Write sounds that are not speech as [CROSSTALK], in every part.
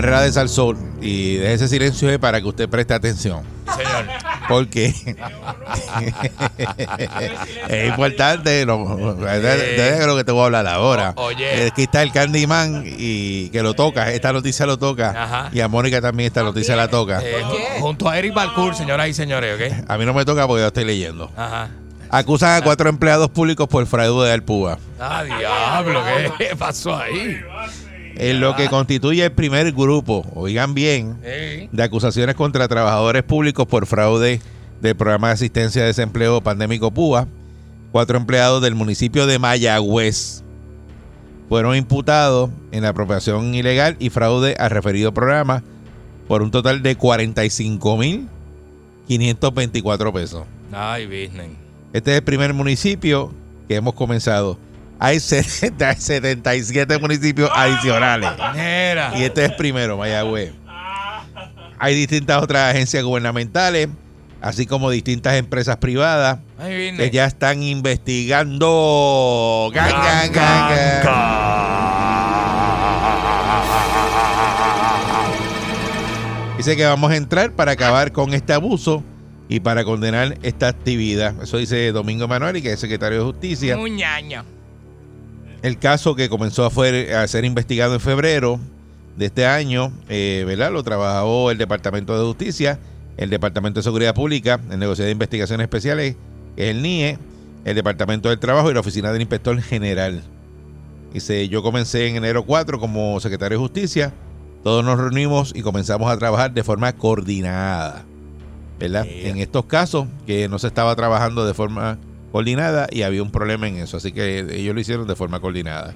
Perrera de Salsol y deje ese silencio para que usted preste atención. Señor. Porque [LAUGHS] es importante lo, de, de lo que te voy a hablar ahora. O- oye. Aquí está el Candyman y que lo toca. Esta noticia lo toca. Ajá. Y a Mónica también esta noticia la toca. Eh, ju- junto a Eric Balcour, señoras y señores, ¿ok? A mí no me toca porque yo estoy leyendo. Ajá. Acusan a cuatro empleados públicos por fraude de Alpúa. Ah, diablo, ¿qué pasó ahí? En lo que constituye el primer grupo, oigan bien, de acusaciones contra trabajadores públicos por fraude del programa de asistencia de desempleo pandémico PUA. Cuatro empleados del municipio de Mayagüez fueron imputados en la apropiación ilegal y fraude al referido programa por un total de 45.524 pesos. Ay, business. Este es el primer municipio que hemos comenzado. Hay 70 77 [LAUGHS] municipios adicionales. Mira. Y este es primero, Mayagüez. Hay distintas otras agencias gubernamentales, así como distintas empresas privadas que ya están investigando. Gan, gan, gan, gan. Dice que vamos a entrar para acabar con este abuso y para condenar esta actividad. Eso dice Domingo Manuel, que es secretario de Justicia. Un. El caso que comenzó a, fue- a ser investigado en febrero de este año, eh, ¿verdad? Lo trabajó el Departamento de Justicia, el Departamento de Seguridad Pública, el Negociado de Investigaciones Especiales, el NIE, el Departamento del Trabajo y la Oficina del Inspector General. Dice, yo comencé en enero 4 como secretario de Justicia, todos nos reunimos y comenzamos a trabajar de forma coordinada. ¿Verdad? En estos casos que no se estaba trabajando de forma coordinada y había un problema en eso, así que ellos lo hicieron de forma coordinada.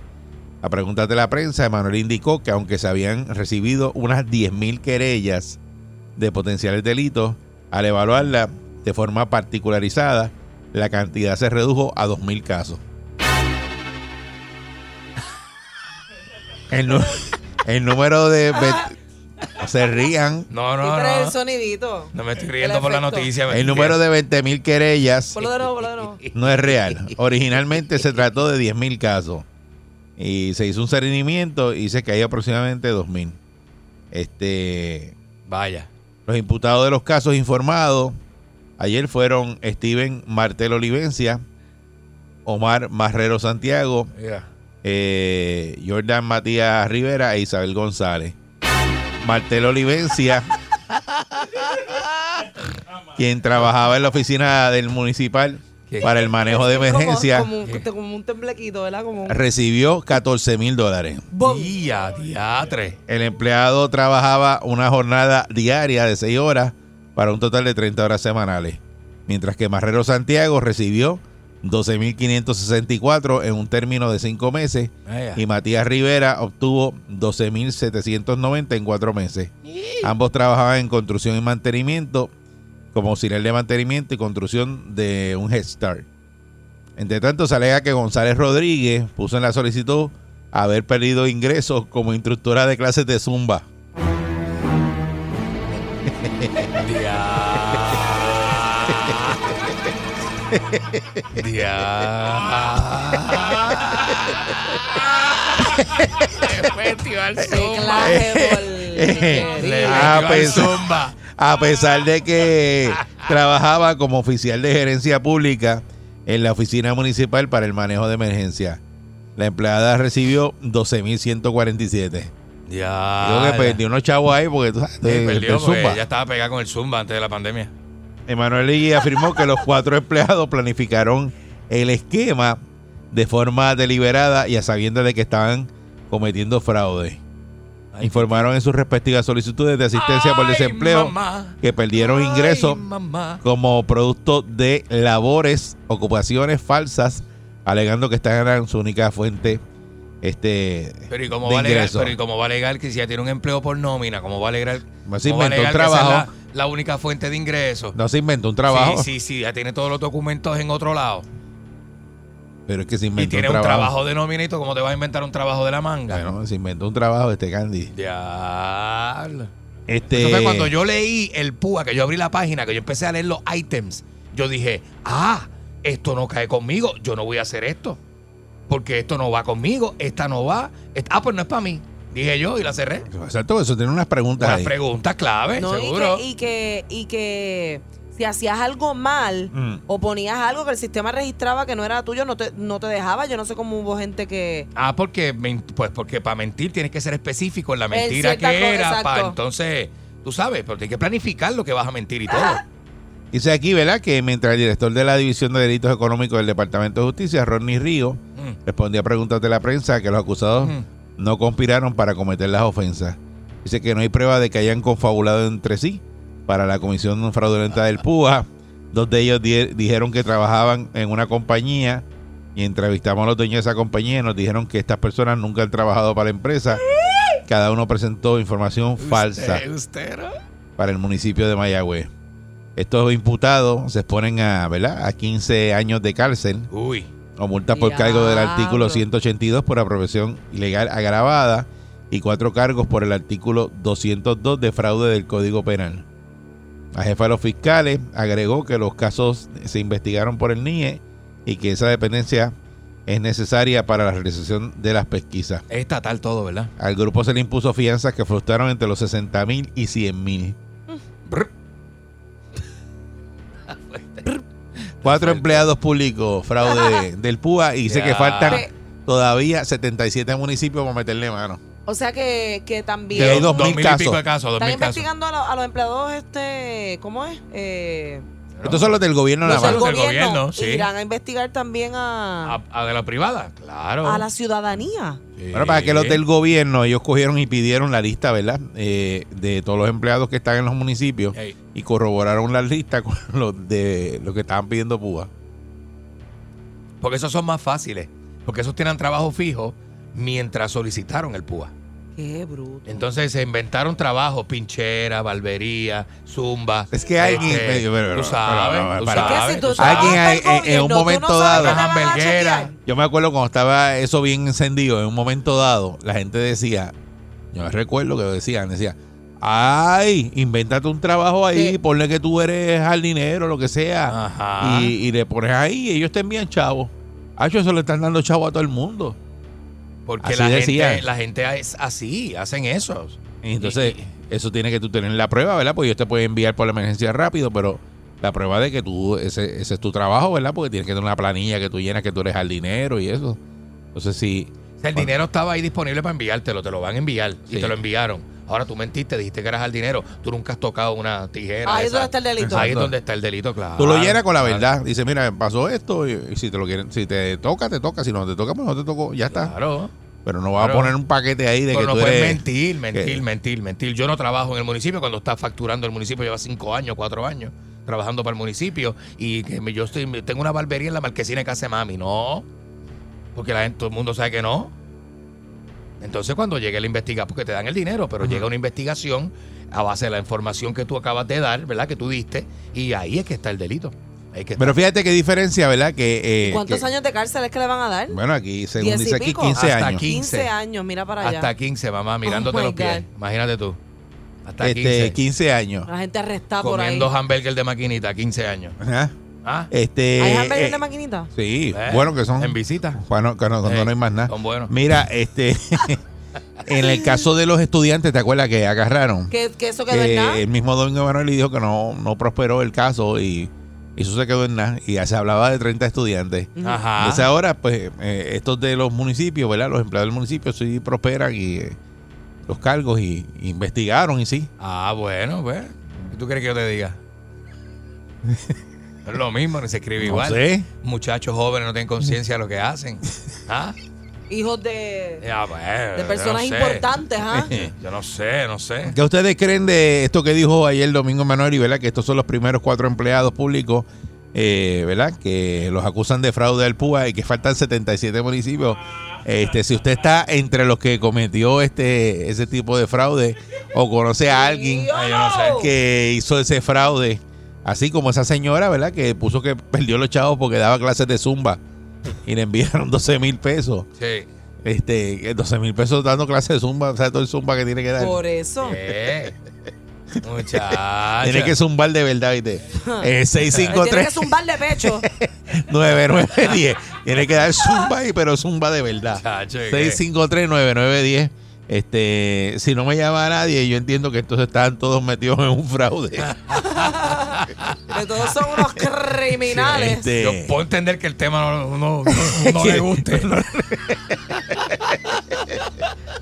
A preguntas de la prensa, Emanuel indicó que aunque se habían recibido unas 10.000 querellas de potenciales delitos, al evaluarla de forma particularizada, la cantidad se redujo a 2.000 casos. El, número de... no [LAUGHS] se rían. No, no, trae el no. sonidito. No me estoy riendo por la noticia. El número de 20.000 querellas de nuevo, de nuevo. [LAUGHS] no es real. Originalmente se trató de 10.000 casos. Y se hizo un seguimiento y dice que hay aproximadamente 2.000. Este, Vaya. los imputados de los casos informados ayer fueron Steven Martel Olivencia, Omar Marrero Santiago, eh, Jordan Matías Rivera e Isabel González. Martel Olivencia, quien trabajaba en la oficina del municipal para el manejo de emergencia, Como, como, un, como un temblequito, ¿verdad? Como un... recibió 14 mil dólares. Día, diatre. El empleado trabajaba una jornada diaria de 6 horas para un total de 30 horas semanales, mientras que Marrero Santiago recibió 12.564 en un término de 5 meses Vaya. y Matías Rivera obtuvo 12.790 en 4 meses. Ambos trabajaban en construcción y mantenimiento como auxiliar de mantenimiento y construcción de un Head Start. Entre tanto, se alega que González Rodríguez puso en la solicitud haber perdido ingresos como instructora de clases de Zumba. [LAUGHS] Festival Zumba. Le metió al pues. [LAUGHS] Zumba. A pesar de que trabajaba como oficial de gerencia pública en la oficina municipal para el manejo de emergencia. La empleada recibió 12.147. Ya. Digo que ya. perdió unos chavos ahí porque tú sabes, Sí, perdió porque Zumba. ya estaba pegada con el Zumba antes de la pandemia. Emanuel Legui afirmó que los cuatro empleados planificaron el esquema de forma deliberada y a sabiendas de que estaban cometiendo fraude. Ay, Informaron en sus respectivas solicitudes de asistencia por desempleo mamá. que perdieron ingresos como producto de labores, ocupaciones falsas, alegando que esta era su única fuente este, Pero ¿y cómo de va a alegar? Pero ¿y cómo va a alegar que si ya tiene un empleo por nómina, cómo va a alegar? Se cómo va a alegar trabajo. La, única fuente de ingresos. No se inventó un trabajo, Sí, sí, sí, ya tiene todos los documentos en otro lado. pero es que se Y inventó tiene un un trabajo. trabajo de nómina y tú, ¿cómo te vas a inventar un trabajo de la manga? Bueno, se inventó un trabajo este Candy. Diablo. Este, Eso fue cuando yo leí el PUA, que yo abrí la página, que yo empecé a leer los items. Yo dije, ah, esto no cae conmigo, yo no voy a hacer esto. Porque esto no va conmigo, esta no va. Esta- ah, pues no es para mí. Dije yo y la cerré. Exacto, eso tiene unas preguntas Unas ahí. preguntas clave, No, y seguro. que, y que, y que si hacías algo mal Mm. o ponías algo que el sistema registraba que no era tuyo, no te, no te dejaba. Yo no sé cómo hubo gente que. Ah, porque pues porque para mentir tienes que ser específico en la En mentira que era, para entonces, tú sabes, pero tienes que planificar lo que vas a mentir y todo. [LAUGHS] Dice aquí, ¿verdad? Que mientras el director de la División de Delitos Económicos del Departamento de Justicia, Rodney Río, Mm. respondía a preguntas de la prensa que los acusados Ujú. No conspiraron para cometer las ofensas. Dice que no hay prueba de que hayan confabulado entre sí para la comisión fraudulenta del PUA. Dos de ellos di- dijeron que trabajaban en una compañía y entrevistamos a los dueños de esa compañía y nos dijeron que estas personas nunca han trabajado para la empresa. Cada uno presentó información falsa Usted, usted, ¿no? para el municipio de Mayagüez. Estos imputados se exponen a, ¿verdad? a 15 años de cárcel Uy. O multas por cargo del artículo 182 por apropiación ilegal agravada y cuatro cargos por el artículo 202 de fraude del Código Penal. La jefa de los fiscales agregó que los casos se investigaron por el NIE y que esa dependencia es necesaria para la realización de las pesquisas. Es estatal todo, ¿verdad? Al grupo se le impuso fianzas que fluctuaron entre los 60 mil y 100 mil. Cuatro empleados públicos, fraude [LAUGHS] del PUA, y dice que faltan Pe- todavía 77 municipios para meterle mano. O sea que, que también. Que hay dos mil y casos. pico de casos, dos Están mil casos. investigando a, lo- a los empleados, este, ¿cómo es? Eh, Estos son los del gobierno los nada del más. del gobierno. gobierno, sí. Irán a investigar también a, ¿A, a de la privada? Claro. a la ciudadanía. Sí. Bueno, para que los del gobierno, ellos cogieron y pidieron la lista, ¿verdad? Eh, de todos los empleados que están en los municipios Ey, y corroboraron la lista con [LAUGHS] los de los que estaban pidiendo PUA. porque esos son más fáciles. Porque esos tienen trabajo fijo mientras solicitaron el PUA. Qué bruto. Entonces se inventaron trabajos, pinchera, barbería, zumba. Es que alguien- este, pero- tú sabes, pero- pero- tú para- sabes, Alguien hay- en- en un momento no dado-. Yo me acuerdo cuando estaba eso bien encendido, en un momento dado, la gente decía, yo me recuerdo que decían, decía, ay, invéntate un trabajo ahí, Sí. ponle que tú eres jardinero, lo que sea, Ajá. y, y le pones ahí y ellos te envían chavo. Ah, eso le están dando chavo a todo el mundo. Porque así la decían. gente, la gente es así, hacen eso. Y entonces, Y- eso tiene que tú tener la prueba, ¿verdad? Porque ellos te pueden enviar por la emergencia rápido, pero la prueba de que tú, ese, ese es tu trabajo, ¿verdad? Porque tienes que tener una planilla que tú llenas, que tú eres jardinero y eso. Entonces, sí. Sea, el dinero estaba ahí disponible para enviártelo, te lo van a enviar Sí. y te lo enviaron. Ahora tú mentiste, dijiste que eras jardinero, tú nunca has tocado una tijera. Ahí es donde está el delito. Ahí es donde está el delito, claro. Tú lo llenas con la Claro. verdad. Dice, mira, pasó esto y, y si te lo quieren, si te toca, te toca. Si no te toca, pues no te tocó. Ya está. Claro. Pero no vas Claro. a poner un paquete ahí de Pero que no tú puedes eres... mentir, mentir, que- mentir, mentir. Yo no trabajo en el municipio cuando está facturando el municipio, lleva cinco años, cuatro años trabajando para el municipio y que yo estoy, tengo una barbería en la marquesina casa de mami. No, porque la gente, todo el mundo sabe que no. Entonces cuando llegue la investigación, porque te dan el dinero, pero llega una investigación a base de la información que tú acabas de dar, ¿verdad? Que tú diste, y ahí es que está el delito. Pero fíjate qué diferencia, ¿verdad? Que, eh, ¿Cuántos que- años de cárcel es que le van a dar? Bueno, aquí, según ¿Diez y dice aquí, pico? 15 Hasta años. aquí. 15 años, mira para allá. Hasta 15, mamá, mirándote Oh los pies. God. Imagínate tú. Hasta Este, 15. 15 años. La gente arrestada por ahí. Comiendo hamburger de maquinita, 15 años. Ajá. ¿Ah? Este, ¿Hay hamburguesas eh, de maquinita? Sí, ¿Eh? bueno que son. En visita. Bueno, cuando, cuando Eh, no hay más nada. Son buenos. Mira, este, [LAUGHS] en el caso de los estudiantes, ¿te acuerdas que agarraron? Que, que eso quedó en nada. que el mismo Domingo Manuel dijo que no, no prosperó el caso y, y eso se quedó en nada. Y ya se hablaba de 30 estudiantes. Ajá. Entonces ahora, pues, eh, estos de los municipios, ¿verdad? Los empleados del municipio sí prosperan y, eh, los cargos y, y investigaron y sí. Ah, bueno, pues. ¿Qué tú quieres que yo te diga? [LAUGHS] es lo mismo, ni se escribe No igual. sé. Muchachos jóvenes no tienen conciencia de lo que hacen. ¿Ah? Hijos de, Ya, bueno, de yo personas no sé. importantes, ¿ah? [LAUGHS] Yo no sé, no sé. ¿Qué ustedes creen de esto que dijo ayer Domingo Manuel, ¿verdad? Que estos son los primeros cuatro empleados públicos, eh, ¿verdad? Que los acusan de fraude al PUA y que faltan 77 municipios. Este, si usted está entre los que cometió este ese tipo de fraude o conoce a alguien no sé. que hizo ese fraude, así como esa señora, ¿verdad? Que puso que perdió los chavos porque daba clases de zumba y le enviaron [LAUGHS] 12 mil pesos. Sí. Este, 12 mil pesos dando clases de zumba, o sea, todo el zumba que tiene que dar. Por eso. ¿Qué? [LAUGHS] Muchacha. Tiene que zumbar de verdad, ¿viste? [LAUGHS] Eh, Tiene que 653 zumbar de pecho. 9910. Tiene que dar zumba ahí, pero zumba de verdad. Muchacho, ¿qué? 653 9910. Este, si no me llama a nadie, yo entiendo que estos están todos metidos en un fraude. [LAUGHS] Que todos son unos criminales. Este, Yo puedo entender que el tema no, no- no- no le guste. [LAUGHS]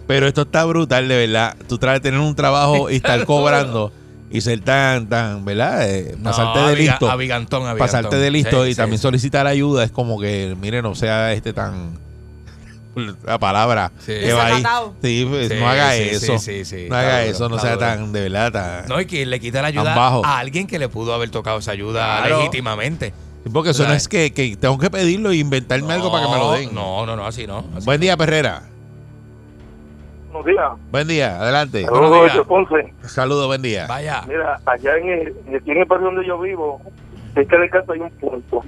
pero esto está brutal, de verdad. Tú tratas de tener un trabajo y estar [LAUGHS] cobrando y ser tan, tan, ¿verdad? Eh, No, pasarte de abiga- listo. abigantón, abigantón. pasarte de listo Sí, y sí, también sí. solicitar ayuda es como que, mire, no sea este tan la palabra Sí. que va ahí. Desacatado. Sí, pues, Sí, no haga sí, eso. sí, sí, sí. no haga duro, eso, no sea duro. tan, de verdad, tan. No, y que le quita la ayuda bajo. a alguien que le pudo haber tocado esa ayuda Claro. legítimamente. Sí, porque eso no es que, que tengo que pedirlo e inventarme algo para que me lo den. No, no, no, así no. así Buen día, Perrera. Buenos días. Buen día, adelante. Saludos. Saludos, buen día. Vaya. Mira, allá en el, aquí en el barrio donde yo vivo, cerca de casa hay un punto.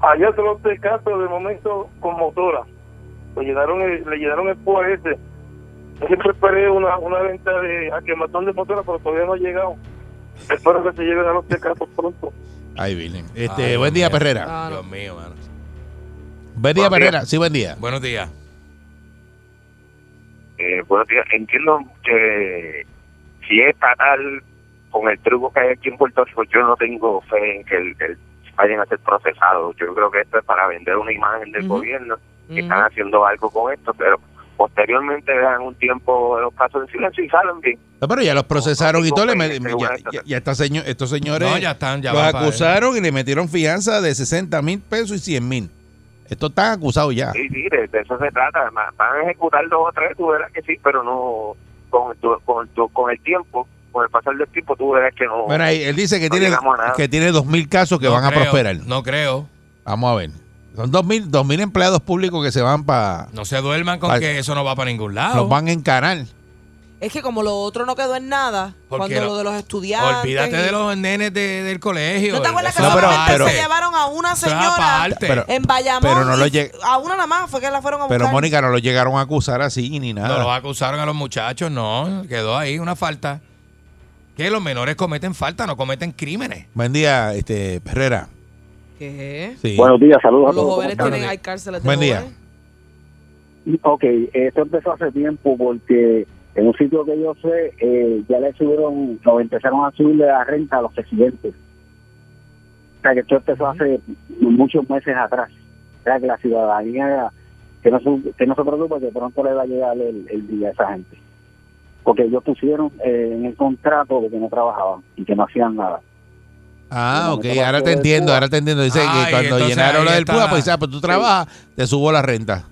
Allá solo se caso de momento con motora. Le llenaron el, le llenaron el PUA ese. Yo siempre esperé una, una venta de a quematón de motora, pero todavía no ha llegado. Espero que se lleguen a los casos pronto. Ay, Virgen. Este, Ay, buen Dios día. Perrera. Ah. Dios mío, mano. Buen día, Buenos días. Perrera. Sí, buen día. Buenos días. Eh, buenos días. Entiendo que si es estatal, con el truco que hay aquí en Puerto Rico, yo no tengo fe en que el, el- vayan a ser procesados. Yo creo que esto es para vender una imagen del gobierno, que están haciendo algo con esto, pero posteriormente dejan un tiempo los casos en silencio y salen bien. No, pero ya los procesaron y todo. le met- ya, ya- ya señor- estos señores No, ya están, ya los acusaron y le metieron fianza de 60 mil pesos y 100 mil. Estos están acusados ya. Sí, sí, de, de eso se trata. Además, Van a ejecutar dos o tres, tú verás que sí, pero no con, tu- con, tu- con el tiempo, con el pasar del tiempo, tú verás que no. Bueno, ahí él dice que No tiene, que tiene 2 mil casos que No van a prosperar. No creo. Vamos a ver. Son 2 mil, dos mil empleados públicos que se van para. No se duerman con que eso no va para ningún lado. Los van a encarar. Es que como lo otro no quedó en nada, Porque cuando lo de los estudiantes. Olvídate y- de los nenes de- del colegio. ¿No te acuerdas que No, pero- solamente pero- se llevaron a una señora aparte. Pero- en Bayamón? pero no lo lleg- A una nada más fue que la fueron a buscar. Pero Mónica no lo llegaron a acusar así ni nada. No los acusaron a los muchachos, no. Quedó ahí una falta. Que los menores cometen falta, no cometen crímenes. Buen día, este Herrera. ¿Qué? Sí. Buenos días, saludos Los jóvenes Buenos tienen, días. hay cárceles de Buen día. jóvenes. Ok, esto empezó hace tiempo porque en un sitio que yo sé eh, ya le subieron, o empezaron a subirle la renta a los residentes. O sea que esto empezó hace muchos meses atrás. O sea que la ciudadanía, que no, se- que no se preocupe que pronto le va a llegar el, el día a esa gente. Porque ellos pusieron eh, en el contrato de que no trabajaban y que no hacían nada. Ah, ok, ahora te entiendo, PUA. ahora te entiendo. Dice Ay, que cuando llenaron lo del está. PUA, pues ah, pues tú trabajas, te subo la renta.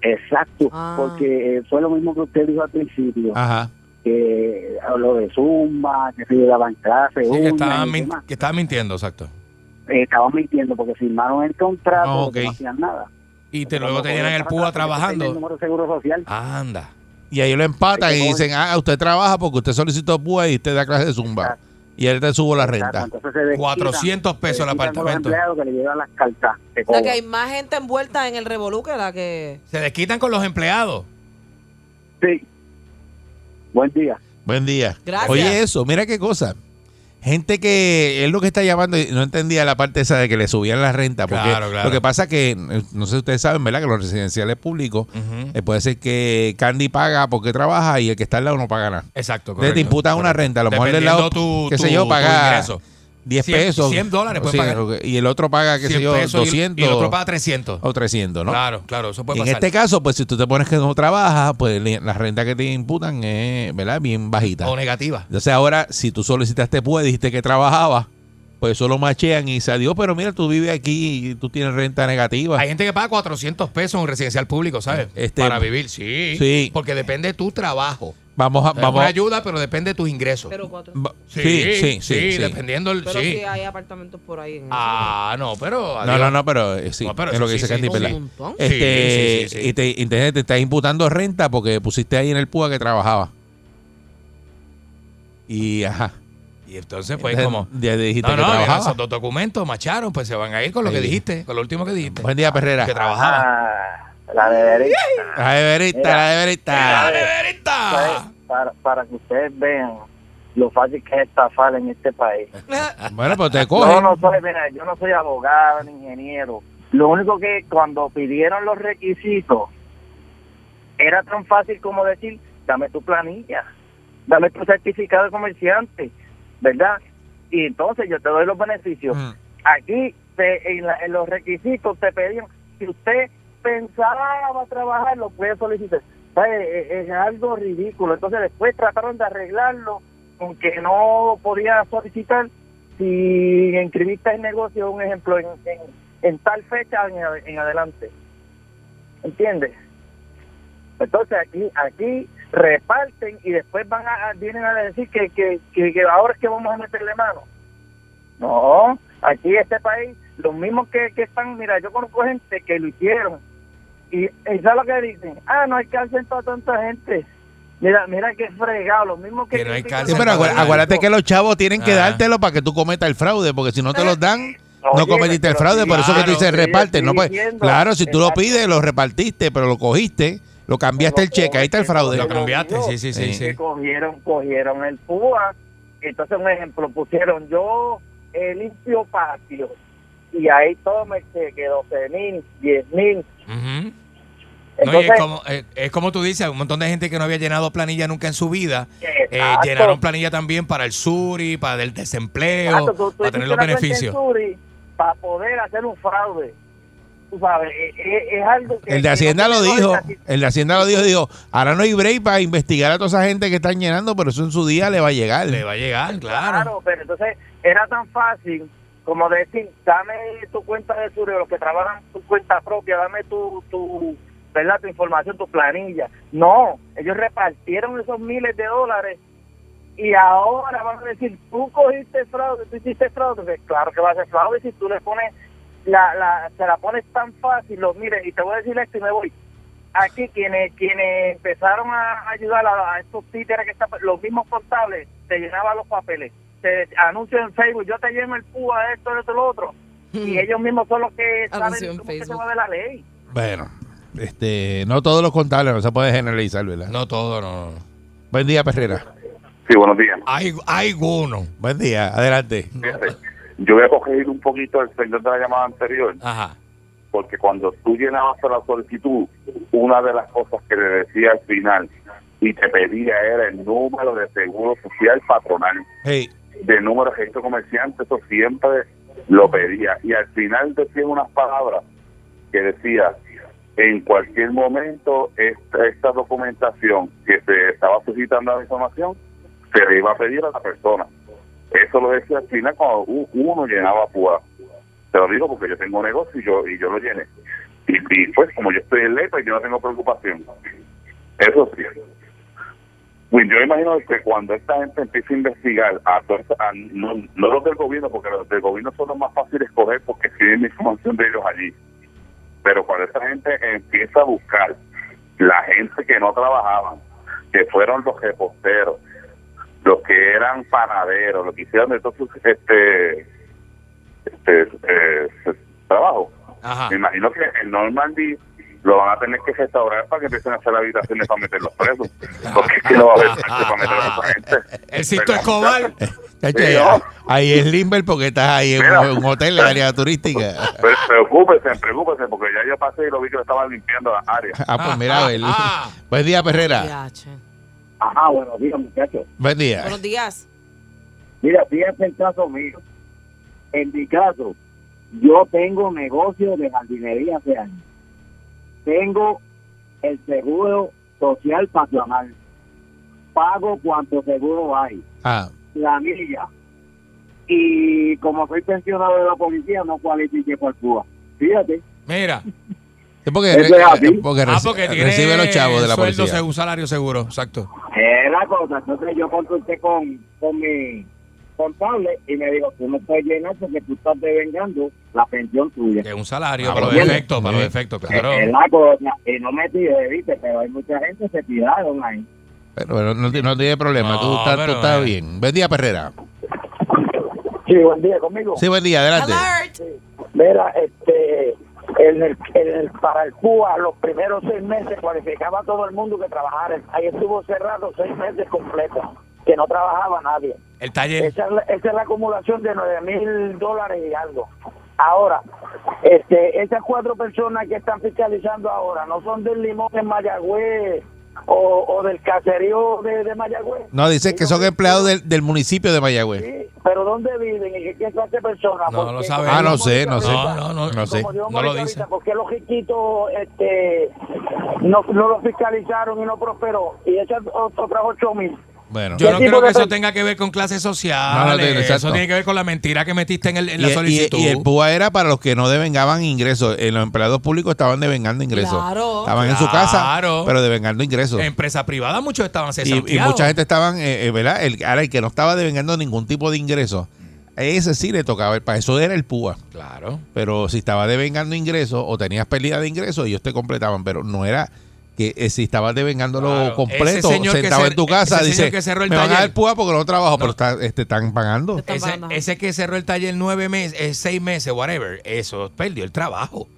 Exacto, Ah. porque eh, fue lo mismo que usted dijo al principio. Ajá. que habló de Zumba, que se daban clases, Sí, que, estaban que mintiendo, exacto. Eh, estaban mintiendo porque firmaron el contrato, Ah, pero ok. no hacían nada. Y te, luego te no llenan el tenían trabajando. el número de seguro social. Anda. Y ahí lo empatan y dicen, ah, usted trabaja porque usted solicitó PUA y usted da clase de zumba. Exacto. Y él te subo la renta. desquitan- 400 pesos el apartamento. Los empleados que le llevan las cartas. que O sea que hay más gente envuelta en el revolú que la que. Se desquitan con los empleados. Sí. Buen día. Buen día. Gracias. Oye, eso, mira qué cosa. Gente que es lo que está llamando y no entendía la parte esa de que le subían la renta. Porque Claro, claro. lo que pasa que, no sé si ustedes saben, ¿verdad? Que los residenciales públicos eh, puede ser que Candy paga porque trabaja y el que está al lado no paga nada. Exacto, te imputan una renta, a lo mejor del lado, tu, qué sé tu- yo, tu paga. 10 100 pesos. 100 dólares puede pagar. Y el otro paga, qué sé 100 yo, pesos y- 200 y el otro paga 300. o 300, ¿no? Claro, claro, eso Y puede en pasar. este caso, pues si tú te pones que no trabajas, pues la renta que te imputan es, ¿verdad? Bien bajita. o negativa. Entonces ahora, si tú solicitaste pues, dijiste que trabajabas, pues eso lo machean y se adiós, pero mira, tú vives aquí y tú tienes renta negativa. Hay gente que paga 400 pesos en un residencial público, ¿sabes? Este- Para vivir, sí. Sí. Porque depende de tu trabajo. Vamos a, Es vamos ayuda, pero depende de tus ingresos. Pero cuatro. va- sí, sí, sí, sí. dependiendo el. Pero sí. sí hay apartamentos por ahí. En Ah, no, pero. No, adiós. no, no, pero eh, sí, No, pero es lo que sí, dice sí, Candy, sí, sí. Montón. Este, Sí, sí, sí, sí. Y te, entonces te estás imputando renta porque pusiste ahí en el PUA que trabajaba. Y ajá. Y entonces, pues, Entonces, como. Ya dijiste No, que no, trabajaba. esos dos documentos macharon, pues se van a ir con lo que Sí. dijiste, con lo último que dijiste. Buen día, Perrera. Que trabajaba. Ah, la neverita. La deberita, Mira. la deberita. ¡Dale, Pues, para, para que ustedes vean lo fácil que es estafar en este país. [LAUGHS] Bueno, pues te Yo cogen. no soy, mira, yo no soy abogado ni ingeniero. Lo único que cuando pidieron los requisitos era tan fácil como decir, dame tu planilla, dame tu certificado de comerciante, ¿verdad? Y entonces yo te doy los beneficios. Mm. Aquí te- en, la- en los requisitos te pedían, si usted pensaba trabajar, lo puede solicitar. Es, algo ridículo. Entonces después trataron de arreglarlo con que no podía solicitar si inscribiste el negocio, un ejemplo, en, en, tal fecha en, en adelante. ¿Entiendes? Entonces aquí aquí reparten y después van a- vienen a decir que, que, que, que ahora es que vamos a meterle mano. No, aquí este país, los mismos que, que están, mira, yo conozco gente que lo hicieron y, y ¿sabes lo que dicen? Ah, no hay cárcel para tanta gente. Mira, mira qué fregado, los mismos que... Que no hay Sí, pero acu- acuérdate que los chavos tienen que Ah. dártelo para que tú cometas el fraude, porque si no te los dan, no Oye, cometiste el fraude. sí, Por eso que tú claro, dices reparte. No diciendo, claro, si tú lo pides, lo repartiste, pero lo cogiste, lo cambiaste el cheque, ahí está el fraude. Lo cambiaste, sí, sí, sí. Sí. cogieron cogieron el púa entonces un ejemplo pusieron yo eh, limpio patio y ahí todo me cheque 12 mil 10 mil Ujú. No, y entonces es, como, eh, es como tú dices, un montón de gente que no había llenado planilla nunca en su vida, eh, llenaron planilla también para el SURI, para el desempleo, exacto, tú- tú para tener los beneficios. Suri para poder hacer un fraude tú sabes eh, es, algo que El de Hacienda no lo dijo, el de Hacienda lo dijo, dijo, ahora no hay break para investigar a toda esa gente que están llenando, pero eso en su día le va a llegar. Le va a llegar, claro. Claro, pero entonces era tan fácil como decir, dame tu cuenta de Suri, los que trabajan tu cuenta propia, dame tu, tu, ¿verdad? tu información, tu planilla. No, ellos repartieron esos miles de dólares y ahora van a decir, tú cogiste fraude, tú hiciste fraude. Pues claro que va a ser fraude si tú le pones, la, la, se la pones tan fácil, lo mire, y te voy a decir esto y me voy. Aquí quienes quienes empezaron a ayudar a, a estos títeres que están, los mismos contables, te llenaban los papeles, te anuncian en Facebook, yo te lleno el púa, esto, esto, lo otro. Y ellos mismos son los que saben en cómo se de la ley. Bueno, este, no todos los contables, no se puede generalizar, ¿verdad? No todo, no. no. Buen día, Perrera. Sí, buenos días. Hay, hay uno. Buen día, adelante. Fíjate, yo voy a coger un poquito el señor de la llamada anterior, Ajá. porque cuando tú llenabas la solicitud, una de las cosas que le decía al final y te pedía era el número de seguro social patronal, Hey, de número de registro comerciante, eso siempre lo pedía. Y al final decía unas palabras que decía, en cualquier momento esta, documentación que se estaba suscitando la información se le iba a pedir a la persona. Eso lo decía final cuando uno llenaba PUA. Te lo digo porque yo tengo negocio y yo, y yo lo llené. Y, y pues como yo estoy en ley, pues yo no tengo preocupación. Eso sí. Pues yo imagino que cuando esta gente empieza a investigar, a, a- no, no los del gobierno, porque los del gobierno son los más fáciles escoger porque tienen información de ellos allí. Pero cuando esta gente empieza a buscar la gente que no trabajaban, que fueron los reposteros, los que eran panaderos, los que hicieron de todos sus este, este eh, trabajo, Ajá. me imagino que el Normandy lo van a tener que restaurar para que empiecen a hacer habitaciones para meter los presos. Porque es que no va a haber para meter a esa gente. El ¿Verdad? Escobar. Chacho, Sí, ahí- no. ahí es Limber porque estás ahí en Mira. un, un hotel de área turística. Pero preocúpese, preocúpese, porque ya yo pasé y lo vi que lo estaban limpiando la área. Ah, pues mira, a ver. Ah. Buen día, Perrera. Ajá, buenos días, muchachos. Buen día. Buenos días. Mira, fíjense el caso mío. en mi caso, yo tengo negocio de jardinería hace años. Tengo el seguro social patronal. Pago cuanto seguro hay. Ah, La milla. Y como soy pensionado de la policía, no cualifique por Cuba. Fíjate. Mira. [LAUGHS] porque, es así. porque Ah, porque tiene recibe los chavos de la sueldo, policía. según salario seguro. Exacto. Es la cosa. Entonces yo consulté con, con mi contable y me dijo, tú no puedes llenar porque tú estás devengando la pensión tuya. Que es un salario Ah, para los efectos, para los Sí. efectos, claro. Es la cosa. Y no me tiré, ¿viste? Pero hay mucha gente que se tiraron ahí. Pero, pero no, no tiene problema, tú No, estás, tú pero, estás eh. bien. Buen día, Perrera. Sí, buen día conmigo. Sí, buen día, adelante. Mira, este, en el, en el- para el Cuba, los primeros seis meses cualificaba a todo el mundo que trabajara. Ahí estuvo cerrado seis meses completos, que no trabajaba nadie. El taller. Esa es la, esa es la acumulación de nueve mil dólares y algo. Ahora, este, esas cuatro personas que están fiscalizando ahora, ¿no son del limón en Mayagüez o, o del caserío de, de Mayagüez? No, dice que son empleados del, del municipio de Mayagüez. Sí, pero ¿dónde viven y qué- clase de personas? No, Porque lo sabemos. Ah, no sé, no sé. No, no, no. No sé. No lo dice. ahorita, ¿Por qué los riquitos este, no, no lo fiscalizaron y no prosperó? Y esas ot- otras ocho mil. Bueno. Yo no ¿Qué tipo creo que eso tenga que ver con clases No, no sociales. tiene, eso tiene que ver con la mentira que metiste en, el, en Y, la y- solicitud. y el PUA era para los que no devengaban ingresos. En los empleados públicos estaban devengando ingresos. Claro. Estaban en su casa, pero devengando ingresos. Empresa privada, muchos estaban Y, y cesanteados. mucha gente estaban, eh, eh, ¿verdad? El, ahora el que no estaba devengando ningún tipo de ingreso, ese sí le tocaba. Para eso era el PUA. Claro. Pero si estaba devengando ingresos o tenías pérdida de ingresos, ellos te completaban. Pero no era que eh, si estabas devengándolo Claro. completo, Ese señor que sentado en tu casa, ese señor dice, que cerró el me van a taller". dar porque no trabajo, No. pero está, este, están pagando. Están Ese, pagando. ese que cerró el taller nueve meses, eh, seis meses, whatever, eso perdió el trabajo.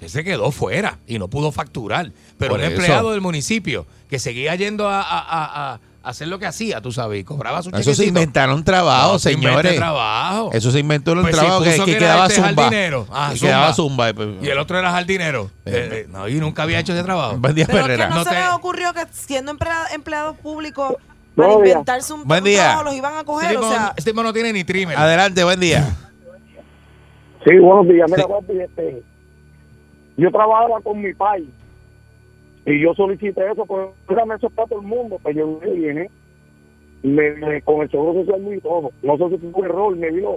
Ese quedó fuera y no pudo facturar. Pero Por un eso. empleado del municipio que seguía yendo a, a- a- a hacer lo que hacía, tú sabes, y cobraba su Eso se inventaron trabajo, No, se inventa señores. trabajo. Eso se inventó en un Pues si trabajo que, que que quedaba este zumba. jardinero. Ah, Que quedaba zumba. Y el otro era jardinero. Eh, eh, no, y nunca había hecho ese trabajo. Buen día, Pero es Herrera. que no, No se te- les ocurrió que siendo emplea- empleados públicos para Buenos días. inventarse un, Buen un día. trabajo los iban a Este coger. tipo, O sea, este tipo no tiene ni trimmer. Adelante, buen día. Sí, buenos días. Mira, Sí. papi, este, yo trabajaba con mi país y yo solicité eso, pues déjame eso para todo el mundo, pues yo me viene me, con el seguro social y todo. No sé si fue un error, me vino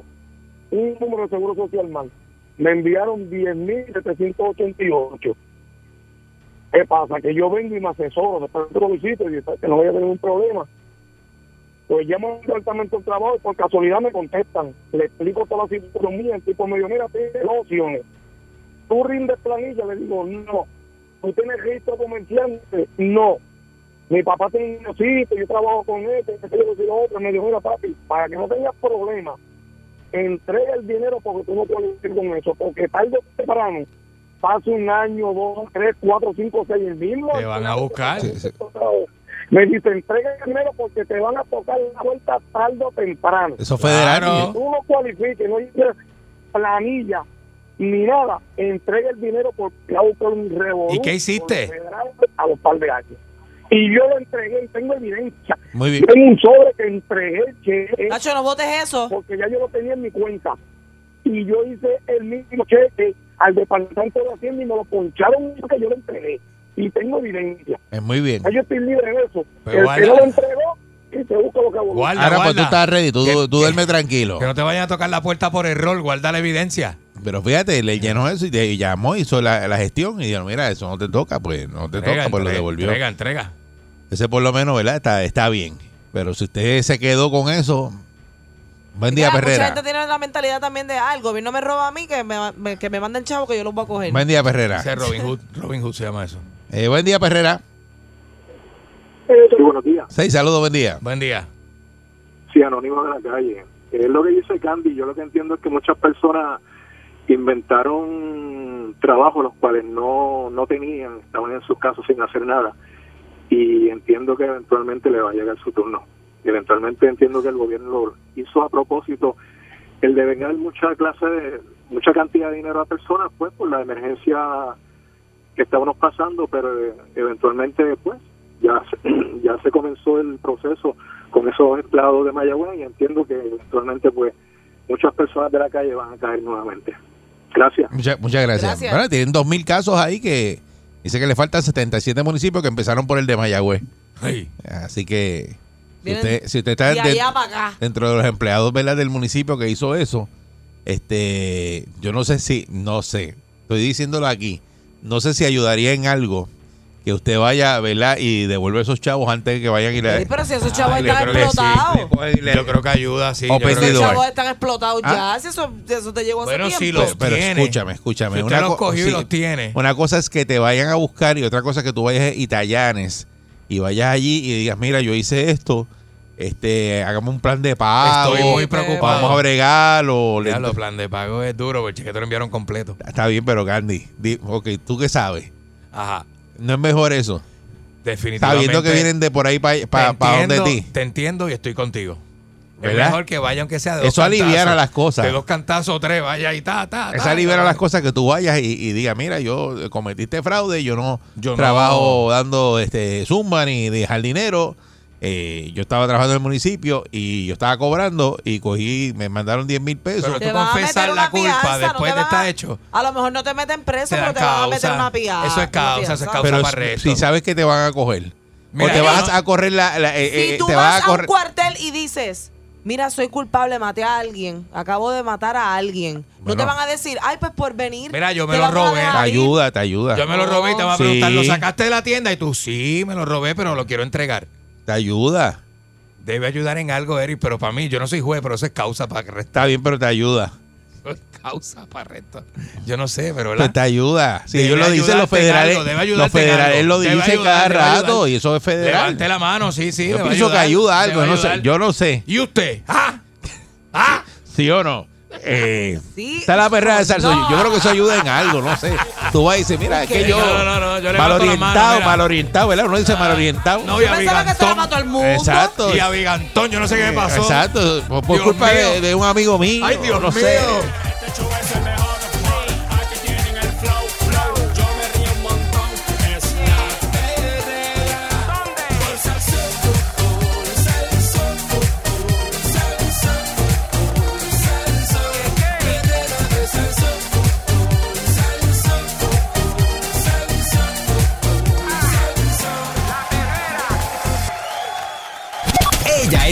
un número de seguro social mal. Me enviaron 10.788. ¿Qué pasa? Que yo vengo y me asesoro, después lo visito y que no vaya a tener un problema. Pues llamo al departamento del trabajo y por casualidad me contestan. Le explico toda la situación mía. El tipo me dijo, mira, tienes opciones. Tú rindes planilla. Le digo, no. ¿Tú tienes registro comerciante? No. Mi papá tiene un negocito, yo trabajo con este, este, yo soy otro. Me dijo, mira, papi, para que no tengas problemas, entrega el dinero porque tú no puedes vivir con eso. Porque tarde o temprano, pasa un año, dos, tres, cuatro, cinco, seis, el mismo. Te van a buscar. Me dice, entrega el dinero porque te van a tocar la vuelta tarde o temprano. Eso federal. Claro. Si tú no cualifiques, no planilla ni nada, entrega el dinero buscar un revolú ¿Y qué hiciste? por federal A los par de años. Y yo lo entregué y tengo evidencia. Muy bien. Tengo un sobre que entregué cheque Nacho, no votes eso. porque ya yo lo tenía en mi cuenta. Y yo hice el mismo cheque al departamento de Hacienda y me lo poncharon que yo lo entregué. Y tengo evidencia. Es muy bien. Yo estoy libre de eso. Pero el guarda. que no lo entregó y se busca lo que. Guarda, Ahora, pues tú guarda. estás ready, tú, Que- tú duerme tranquilo. Que no te vayan a tocar la puerta por error, guarda la evidencia. Pero fíjate, le llenó eso y, y llamó, hizo la, la gestión y dijo, mira, eso no te toca, pues no te Entrega, toca, pues lo devolvió. Entrega, entrega. Ese por lo menos, ¿verdad? Está, está bien. Pero si usted se quedó con eso, buen día, mucha Perrera. gente tiene la mentalidad también de, ah, el gobierno me roba a mí, que me, me- que me manden chavo que yo los voy a coger. Buen día, Perrera. Ese es Robin Hood. Robin Hood se llama eso. Eh, buen día, Perrera. Sí, buenos días. Sí, saludos, buen día. Buen día. Sí, anónimo de la calle. Es lo que dice Candy. Yo lo que entiendo es que muchas personas inventaron trabajos los cuales no, no tenían, estaban en sus casos sin hacer nada. Y entiendo que eventualmente le va a llegar su turno. Eventualmente entiendo que el gobierno lo hizo a propósito el de vengar mucha clase de, mucha cantidad de dinero a personas, pues por la emergencia que estábamos pasando, pero eh, eventualmente pues ya se, [CLEARS THROAT] ya se comenzó el proceso con esos empleados de Mayagüez y entiendo que eventualmente pues muchas personas de la calle van a caer nuevamente. Gracias. Muchas, muchas gracias. Gracias. Bueno, tienen 2.000 casos ahí que dice que le faltan 77 municipios que empezaron por el de Mayagüez. Ay, Así que si usted, si usted está De de- dentro de los empleados ¿verdad? del municipio que hizo eso, este, yo no sé si, no sé, estoy diciéndolo aquí, no sé si ayudaría en algo que usted vaya, ¿verdad? Y devuelva esos chavos antes de que vayan y le... Sí, pero si esos chavos Ay, están yo creo que sí, explotados. le yo creo que ayuda, sí. yo Open creo que the Esos chavos están explotados Ah. ya. Si eso, si eso te llegó hace Bueno, sí, tiempo. los pero, pero tiene. escúchame, escúchame. Si usted los co- cogió y los tiene. Una cosa es que te vayan a buscar y otra cosa es que tú vayas y te allanes y vayas allí y digas, mira, yo hice esto, este, hagamos un plan de pago, Estoy muy pero- preocupado. vamos a bregar o Ya, los plan de pago es duro, porque el cheque te lo enviaron completo. Está bien, pero Candy, di- ok, ¿tú qué sabes? Ajá. No es mejor eso. Definitivamente. Sabiendo que vienen de por ahí para te donde ti. Te entiendo y estoy contigo. Es ¿Verdad? mejor que vaya aunque sea de Eso aliviara las cosas. De dos cantazos o tres, vaya y ta, ta, ta. Esa libera las cosas que tú vayas y, y digas, mira, yo cometiste fraude, yo no Yo no- trabajo dando este zumba ni dejar dinero. Eh, yo estaba trabajando en el municipio y yo estaba cobrando y cogí, me mandaron 10 mil pesos. Pero tú meter la culpa fianza, no después te de estar hecho. A lo mejor no te meten preso, pero te van a meter causa. una piada. Eso es causa, eso es causa. Pero para arresto. si sabes que te van a coger. Mira, o te vas no- a correr la... la- eh, Si eh, tú te vas vas a, un cuartel y dices, mira, soy culpable, maté a alguien, acabo de matar a alguien, no te van a decir, ay, pues por venir. Mira, yo me lo robé. Te dejar ir". ayuda, te ayuda. Yo me lo robé y te van a Sí. preguntar, ¿lo sacaste de la tienda? Y tú, sí, me lo robé, pero lo quiero entregar. Te ayuda. Debe ayudar en algo, Eric, pero para mí, yo no soy juez, pero eso es causa para arrestar. Está bien, pero te ayuda. Eso es causa para arrestar. Yo no sé, pero Pues te ayuda. Si ellos lo dicen los federales, algo, los federales lo dicen ayudar, cada rato y eso es federal. Levante la mano, sí, sí. yo pienso que ayuda algo, no sé, yo no sé. ¿Y usted? ¿Ah? ¿Ah? ¿Sí o no? Eh, Sí. está la perra de salsa. No. Yo creo que eso ayuda en algo, no sé. Tú vas y dices, mira, es que yo. No, no, no, yo mal mano, orientado, mal orientado, ¿verdad? Uno dice mal orientado. No, y Yo a pensaba que para todo el mundo. Exacto. Y a Vigantón, yo no sé qué me pasó. Exacto. Por, culpa de un amigo mío. Ay, Dios no mío. sé.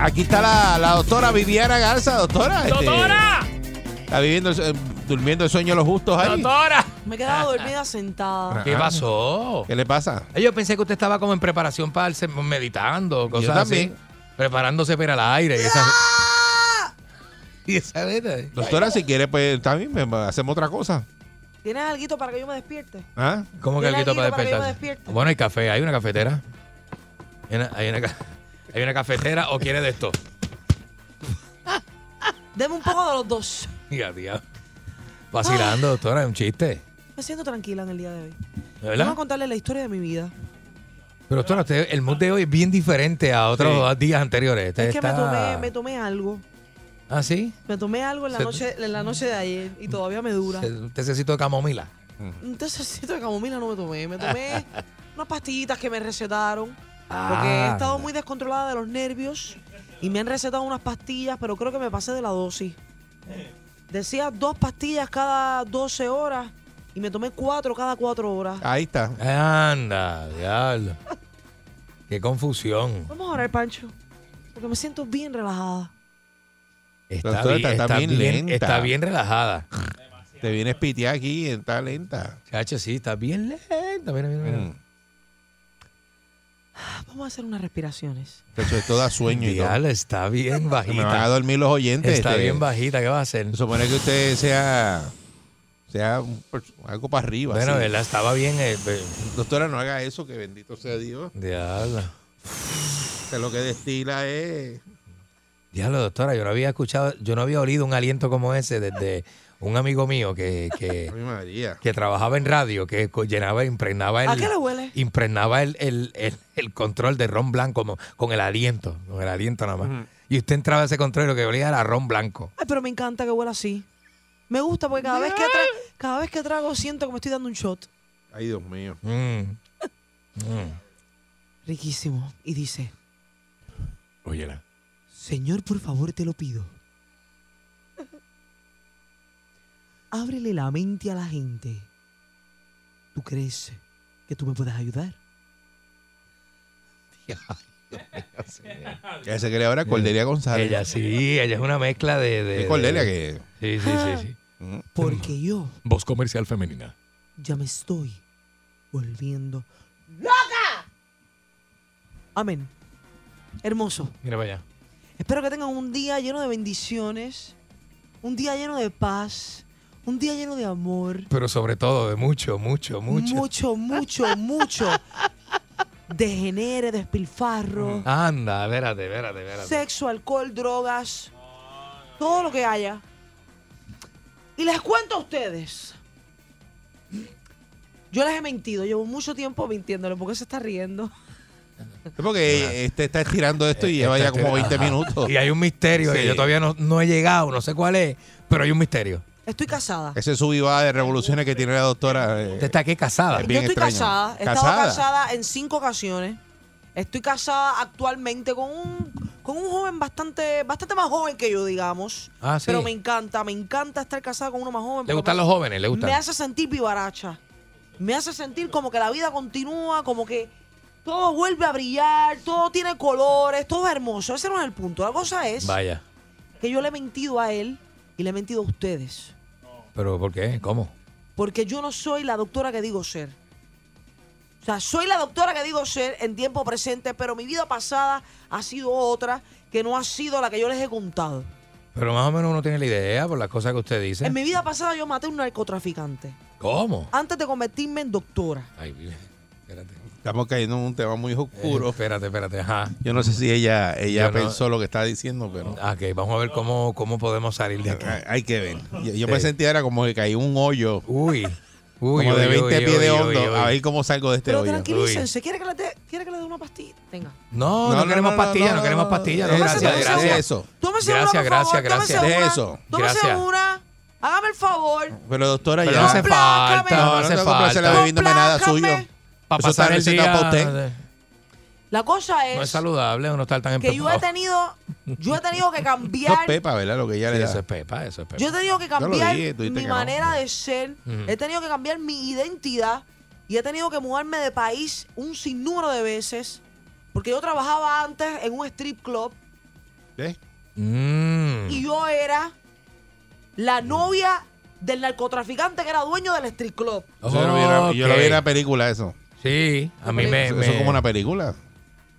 Aquí, está la, la doctora Viviana Garza, doctora. este, ¡Doctora! está viviendo, eh, durmiendo el sueño de los justos ahí. ¡Doctora! Me he quedado dormida sentada. ¿Qué pasó? ¿Qué le pasa? Yo pensé que usted estaba como en preparación para meditando, cosas también. así. Preparándose para el aire y esas. [LAUGHS] Y esa. Doctora, si quiere, pues también hacemos otra cosa. ¿Tienes algo para que yo me despierte? ¿Ah? ¿Cómo que ¿Tiene algo para alguito para que yo me despertarse? despierte? Bueno, hay café, hay una cafetera. Hay una, hay una ca- hay una cafetera o quiere de esto. [LAUGHS] Deme un poco de los dos. [LAUGHS] Tía. Vacilando, doctora, es un chiste. Me siento tranquila en el día de hoy. ¿De Vamos ¿Verdad? a contarle la historia de mi vida. Pero doctora, usted- el mood de hoy es bien diferente a otros días anteriores. Usted Es que me está- tomé, me tomé algo. ¿Ah, sí? Me tomé algo en la, Se- noche, en la noche de ayer y todavía me dura. Se- ¿Usted necesita de camomila? Un tececito de camomila no me tomé. Me tomé [LAUGHS] unas pastillitas que me recetaron. Porque he Ah, estado muy descontrolada de los nervios. Y me han recetado unas pastillas, pero creo que me pasé de la dosis. Decía dos pastillas cada 12 horas. Y me tomé cuatro cada cuatro horas. Ahí está. Anda, diablo. Qué confusión. Vamos a orar, Pancho. Porque me siento bien relajada. Está, Doctora, está está, bien bien, lenta. está bien relajada. Te vienes pitear aquí, está lenta. Chacho, sí, está bien lenta. Mira, mira, mira. Mm. Vamos a hacer unas respiraciones. Esto da sueño y todo. Está bien Me van a bajita. dormir los oyentes. Está este, bien bajita, ¿qué va a hacer? Se supone que usted sea, sea un algo para arriba. Bueno, así. ¿verdad? Estaba bien. eh, Doctora, no haga eso, que bendito sea Dios. Diablo. Usted lo que destila es Diablo, doctora, yo no había escuchado, yo no había olido un aliento como ese desde un amigo mío que, que, [LAUGHS] que trabajaba en radio, que llenaba, impregnaba el, ¿A qué le huele? impregnaba el, el- el- el control de ron blanco como, con el aliento, con el aliento nada más. Y usted entraba a ese control y lo que olía era ron blanco. Ay, pero me encanta que huela así. Me gusta porque cada vez que, tra- cada vez que trago siento que me estoy dando un shot. Ay, Dios mío. Mm. Mm. Riquísimo. Y dice, Óyela. Señor, por favor, te lo pido. Ábrele la mente a la gente. ¿Tú crees que tú me puedes ayudar? Ya se cree ahora Cordelia González. Ella sí, ella es una mezcla de... de Es Cordelia de- que... Sí, sí, sí, sí. Mm. Porque yo Voz comercial femenina. ya me estoy volviendo loca. Amén. Hermoso. Mira para allá. Espero que tengan un día lleno de bendiciones, un día lleno de paz, un día lleno de amor, Pero sobre todo de mucho, mucho, mucho. mucho, mucho, mucho degenere, despilfarro, Anda, espérate, espérate, espérate. sexo, alcohol, drogas, todo lo que haya. Y les cuento a ustedes. Yo les he mentido, llevo mucho tiempo mintiéndole, porque se está riendo. Es porque este está estirando esto y lleva ya como 20 Ajá. minutos. Y hay un misterio que yo todavía no, no he llegado, no sé cuál es, pero hay un misterio. Estoy casada. Ese sub y baja de revoluciones que tiene la doctora. eh, Usted está aquí casada. Es Yo bien estoy extraño. casada, he estado ¿Casada? casada en cinco ocasiones. Estoy casada actualmente con un, con un joven bastante, bastante más joven que yo, digamos. Ah, sí. Pero me encanta, me encanta estar casada con uno más joven. ¿Le porque gustan me- los jóvenes? ¿Le gustan? Me hace sentir vivaracha. Me hace sentir como que la vida continúa, como que todo vuelve a brillar, todo tiene colores, todo es hermoso. Ese no es el punto. La cosa es Vaya. que yo le he mentido a él y le he mentido a ustedes. ¿Pero por qué? ¿Cómo? Porque yo no soy la doctora que digo ser. O sea, soy la doctora que digo ser en tiempo presente, pero mi vida pasada ha sido otra que no ha sido la que yo les he contado. Pero más o menos uno tiene la idea por las cosas que usted dice. En mi vida pasada yo maté a un narcotraficante ¿Cómo? antes de convertirme en doctora. Ay. Espérate. Estamos cayendo en un tema muy oscuro. Eh, espérate, espérate. Ajá. Yo no sé si ella, ella Yo no- pensó lo que está diciendo, pero Ah, Ok, vamos a ver cómo, cómo podemos salir de aquí. hay, hay que ver. Yo, yo Sí. me sentía era como que caí un hoyo, Uy. Uy, como de uy, 20 uy, pies de hondo, uy, uy. a ver cómo salgo de este Pero hoyo. tranquilícense, ¿quiere que, le dé, ¿quiere que le dé una pastilla? Venga. No, no, queremos pastillas, no, queremos pastillas. No, gracias, gracias. eso. Tómese Gracias, una, gracias, gracias. Tómese De una, eso. Tómese Gracias. una. Hágame el favor. Pero doctora, Pero ya. no hace falta, No, no, no hace falta. nada Complácame. suyo. Para Eso pasar el día. para usted. La cosa es No es saludable uno estar tan que yo he tenido, yo he tenido que [LAUGHS] Eso cambiar es Pepa, ¿verdad? Lo que ella Sí, le eso es pepa, eso es pepa. Yo he tenido que cambiar dije, mi que no. manera de ser, he tenido que cambiar mi identidad y he tenido que mudarme de país un sinnúmero de veces porque yo trabajaba antes en un strip club ¿Eh? Mm. y yo era la novia del narcotraficante que era dueño del strip club. Eso yo lo vi en la- Yo lo vi en la Ok. película, eso. Sí, a mí me... Eso, me- eso es como una película.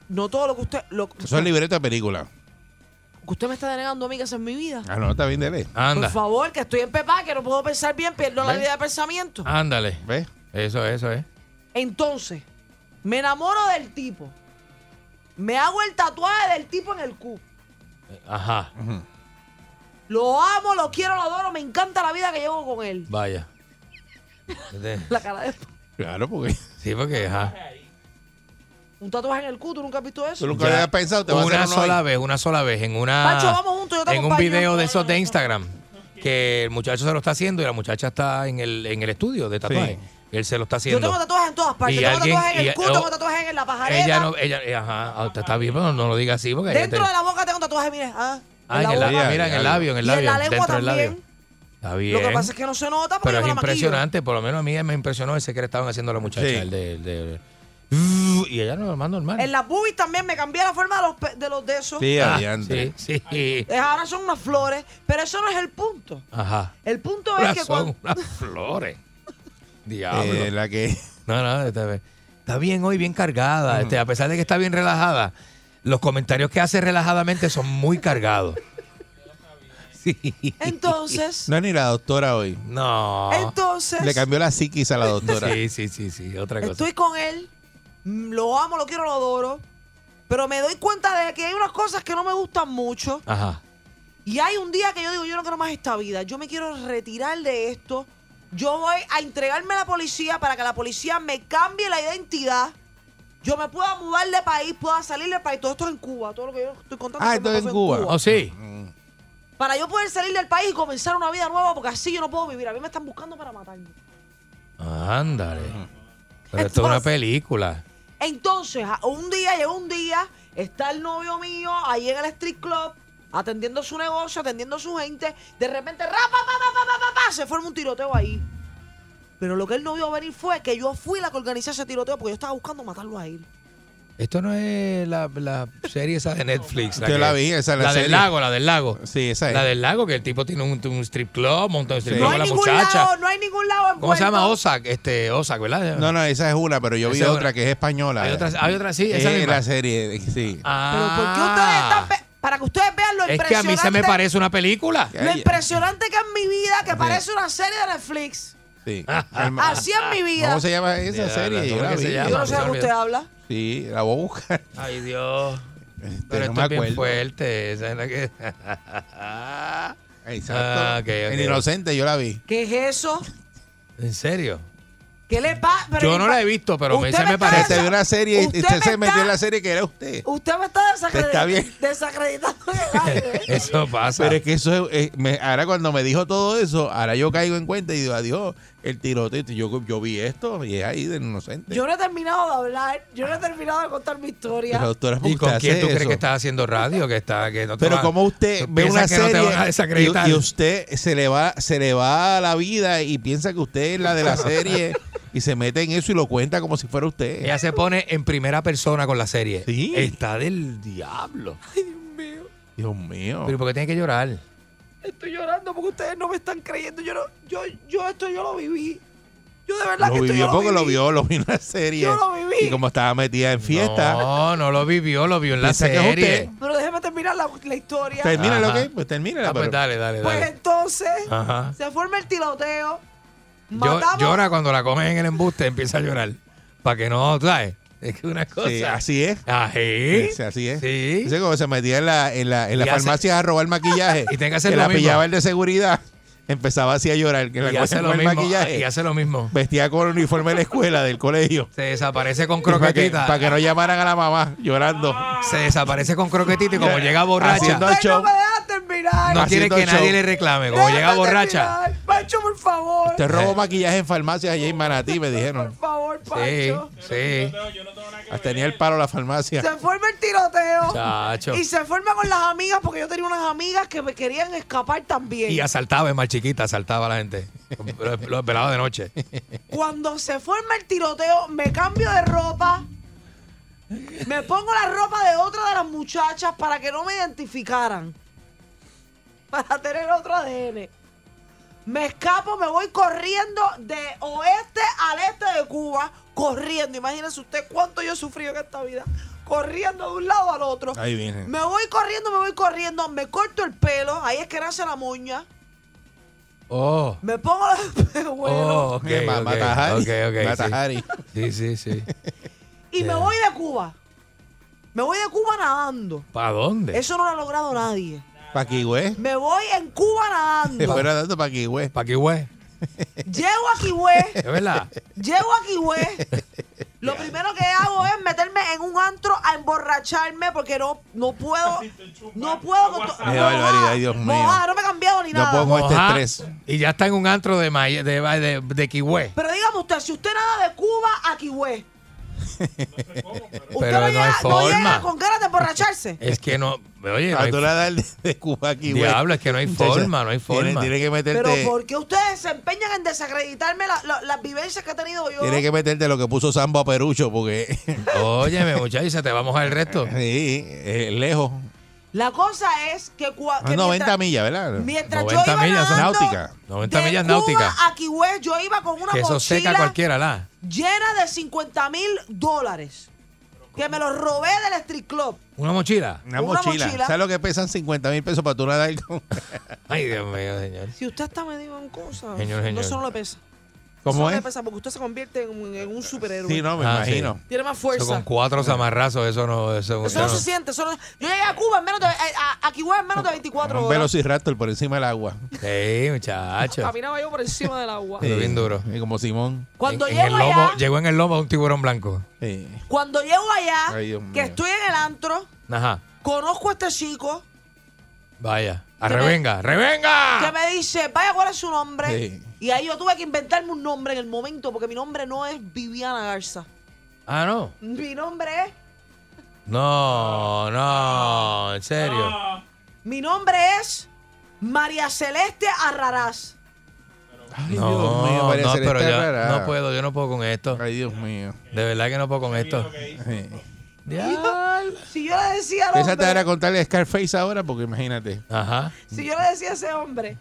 No todo lo que usted, lo Eso es libreto de película. que usted me está denegando a mí que esa es mi vida. Ah, no, está bien, dele. Anda, Por favor, que estoy en pepa, que no puedo pensar bien, pierdo la ¿Ves? idea de pensamiento. ándale. ¿Ves? Eso, eso es. Entonces, me enamoro del tipo. Me hago el tatuaje del tipo en el cu. Ajá, Lo amo, lo quiero, lo adoro, me encanta la vida que llevo con él. vaya. De- [LAUGHS] La cara de... Claro, porque Sí, porque, ajá. Un tatuaje en el cu, ¿tú nunca has visto eso? tú nunca Ya. habías pensado, te a Una uno sola ahí. vez, una sola vez, en una... Pancho, vamos juntos, yo te En un acompaño. video de esos de Instagram, que el muchacho se lo está haciendo y la muchacha está en el, en el estudio de tatuaje. Él se lo está Yo haciendo. tengo tatuajes en todas partes. Y tengo alguien- tatuajes en y- el cu, oh, tengo tatuajes en la pajarera. Ella no, ella, eh, ajá, ah, está bien, pero no lo diga así porque ella Dentro te- de la boca tengo tatuajes, mire. Ah, Ah, en el labio, boca. mira, en el labio, en el y en labio, la lengua dentro del labio. también. Está bien. Lo que pasa es que no se nota porque pero es maquillo. impresionante, por lo menos a mí me impresionó ese que le estaban haciendo a la muchacha, Sí. el de, el de- y ella no más normal. En las boobies también me cambié la forma de los, pe- de los de esos. Sí, Ah, adiante. sí, sí. Eh, Ahora son unas flores, pero eso no es el punto. Ajá. El punto Ahora es que son cuando... unas flores. [LAUGHS] Diablo. Eh, la que... No, no, está, está bien hoy, bien cargada. Este, a pesar de que está bien relajada, los comentarios que hace relajadamente son muy cargados. Sí. Entonces, No es ni la doctora hoy. No. entonces, Le cambió la psiquis a la doctora. Sí, sí, sí, sí, otra cosa. estoy con él, mm, lo amo, lo quiero, lo adoro, Pero me doy cuenta de que hay unas cosas que no me gustan mucho. Ajá. Y hay un día que yo digo, yo no quiero más esta vida. Yo me quiero retirar de esto. Yo voy a entregarme a la policía para que la policía me cambie la identidad. Yo me pueda mudar de país, pueda salir del país. Todo esto es en Cuba. Todo lo que yo estoy contando. Ah, esto es en Cuba. Oh, sí. Para yo poder salir del país y comenzar una vida nueva, porque así yo no puedo vivir. A mí me están buscando para matarme. Ándale. Pero esto es una película. Entonces, un día, llegó un día, está el novio mío ahí en el street club, atendiendo su negocio, atendiendo a su gente. De repente, rapa, pa, pa, pa, pa, pa, pa, se forma un tiroteo ahí. Pero lo que él no vio venir fue que yo fui la que organizé ese tiroteo porque yo estaba buscando matarlo a él. Esto no es la, la serie esa de Netflix. Yo que- la vi, esa es la La del lago, la del lago. Sí, esa es. La del lago, que el tipo tiene un, un strip club, monta un strip Sí. club No con hay la ningún muchacha. lado, no hay ningún lado envuelto. ¿Cómo se llama? Osak, este, Osak, ¿verdad? No, no, esa es una, pero yo vi otra una. que es española. Hay otra, hay otra sí, esa es misma. la serie, sí. Ah. Pero ¿por qué ustedes están... Para que ustedes vean lo Es que a impresionante... mí se me parece una película. Lo impresionante que es mi vida, que parece una serie de Netflix. Sí. [LAUGHS] Así es mi vida. ¿Cómo se llama esa serie? ¿cómo Yo la se llama? Yo no sé de qué usted habla. Sí, la voy a buscar. Ay, Dios. Este, Pero no esto me es bien fuerte. esa es la que... [LAUGHS] Exacto. Ah, ok, ok. En Inocente yo la vi. ¿Qué es eso? ¿En serio? ¿Qué le pasa? Yo no la he visto, pero me, Usted se me parece. Se vio una serie y Usted usted se metió en la serie que era usted. Usted me está desacreditando. Está bien. [LAUGHS] Desacreditando en el aire. [LAUGHS] Eso pasa. Pero es que eso es, eh, me- ahora cuando me dijo todo eso, ahora yo caigo en cuenta y digo, adiós, el tiroteo. Y Yo, yo vi esto y es ahí de inocente. Yo no he terminado de hablar. Yo no he terminado de contar mi historia. Pero, doctora, ¿por ¿Y con quién tú crees que estás haciendo radio? Que está, que no te Pero va- como usted ve una piensas que no te van a serie desacreditar. y, y usted se le va se le va a la vida y piensa que usted es la de la serie y se mete en eso y lo cuenta como si fuera usted. Ella se pone en primera persona con la serie. Sí. Está del diablo. Dios mío. Pero ¿por qué tiene que llorar? Estoy llorando porque ustedes no me están creyendo. Yo no, yo, yo esto yo lo viví. Yo de verdad lo que esto vivió yo porque lo lo viví. vio, lo vio en la serie. Yo lo viví. Y como estaba metida en fiesta. No, no lo vivió, lo vio en la serie. usted. Pero déjeme terminar la, la historia. Termina lo que, pues termina. Ah, pues dale, dale, Pues dale. entonces Ajá. se forma el tiroteo. Yo- Matamos. llora cuando la comes en el embuste, empieza a llorar. Para que no, ¿sabes? Es que una cosa. Sí, así es. Ají. Sí, así es. Sí. Dice como se metía en la, en la, en la hace- farmacia a robar maquillaje. [LAUGHS] Y tiene que hacer que lo la mismo. pillaba el de seguridad. [LAUGHS] Empezaba así a llorar. Que la Y hace cosa lo mismo. maquillaje. Y hace lo mismo. Vestía con el uniforme de la escuela, del colegio. Se desaparece con [LAUGHS] Para que, croquetita. para que no llamaran a la mamá llorando. Se desaparece con croquetita y como llega borracha, Haciendo show. no me dejan terminar. no quiere que nadie le reclame. Como llega borracha. terminar. Pancho, por favor. Te robó maquillaje en farmacias allá en Manatí, me Por dijeron. Favor, Sí, Pancho. sí. Hasta tenía el palo la farmacia. Se forma el tiroteo. Chacho. Y se forma con las amigas porque yo tenía unas amigas que me querían escapar también. Y asaltaba, es más chiquita, asaltaba a la gente. Los los velados de noche. Cuando se forma el tiroteo, me cambio de ropa. Me pongo la ropa de otra de las muchachas para que no me identificaran. Para tener otro ADN. Me escapo, me voy corriendo de oeste al este de Cuba. Corriendo. Imagínense usted cuánto yo he sufrido en esta vida. Corriendo de un lado al otro. Ahí viene. Me voy corriendo, me voy corriendo. Me corto el pelo. Ahí es que nace la moña. Oh. Me pongo los [LAUGHS] espejuelos. Oh, ok. Ma- ok, Matajari. ok, ok, Matajari. Sí, sí, sí. sí. Y me voy de Cuba. Me voy de Cuba nadando. ¿Para dónde? Eso no lo ha logrado nadie. Pa' aquí, güey. Me voy en Cuba nadando. fuera dando pa' aquí, güey. ¿Para qué, güey? Llego a Quihue. ¿Es verdad? Llego a Quihue. Lo primero que hago es meterme en un antro a emborracharme porque no, no puedo. No puedo. con to- Qué barbaridad, Dios mío. mojada, no me he cambiado ni No nada. puedo con este estrés. Y ya está en un antro de, May- de, de, de. Pero dígame usted, si usted nada de Cuba a Quihue. ¿Usted Pero no hay llega, no llega forma. con ganas de emborracharse? Es que no. Oye, no A hay, tú le das el de, de Cuba aquí, güey. Diablo, es que no hay forma, no hay Tiene, forma. tiene que meterte. Pero ¿por qué ustedes se empeñan en desacreditarme la- la- las vivencias que he tenido yo? Tiene que meterte lo que puso Sambo a Perucho, porque. Óyeme, muchacho, se te va a mojar el resto. [LAUGHS] sí, eh, lejos. La cosa es que, cua- A que 90 millas, ¿verdad? mientras 90 yo iba millas nadando náuticas. 90 de millas Cuba náuticas. a Quihue, yo iba con una Que eso seca mochila cualquiera, la. llena de 50 mil dólares. Que me los robé del street club. ¿Una mochila? Una, Una mochila. mochila. ¿Sabes lo que pesan 50 mil pesos para tú nadar con.? Ay, Dios mío, señor. Si usted está medido en cosas, Señor, no, señor. eso no le pesa. ¿Cómo Eso es? porque usted se convierte en un, en un superhéroe. Sí, no, me Ah, sí. imagino. Tiene más Eso fuerza. con cuatro zamarrazos, eso no. Eso, Eso no se siente. Eso no- Yo llegué a Cuba en menos de. eh, A, a Cuba en menos de 24 Un horas. velociraptor por encima del agua. Sí, muchacho. Caminaba yo por encima del agua. Pero bien duro. Y como Simón. Cuando En- en llego el lomo, allá, llegó en el lomo un tiburón blanco. Sí. cuando llego allá, Ay, que estoy en el antro, Ajá. conozco a este chico Vaya. A me- revenga, que revenga. me dice, vaya, ¿cuál es su nombre? Sí. Y ahí yo tuve que inventarme un nombre en el momento, porque mi nombre no es Viviana Garza. Ah, no. Mi nombre es. No, no, en serio. Mi nombre es María Celeste Arraraz. Ay, No, Dios mío, María no, Celeste pero Rara. no puedo, yo no puedo con esto. Ay, Dios mío. De verdad que no puedo con esto. Sí. Si yo le decía al Piénsate ahora a hombre, contarle a Scarface ahora, porque imagínate. Ajá. si yo le decía a ese hombre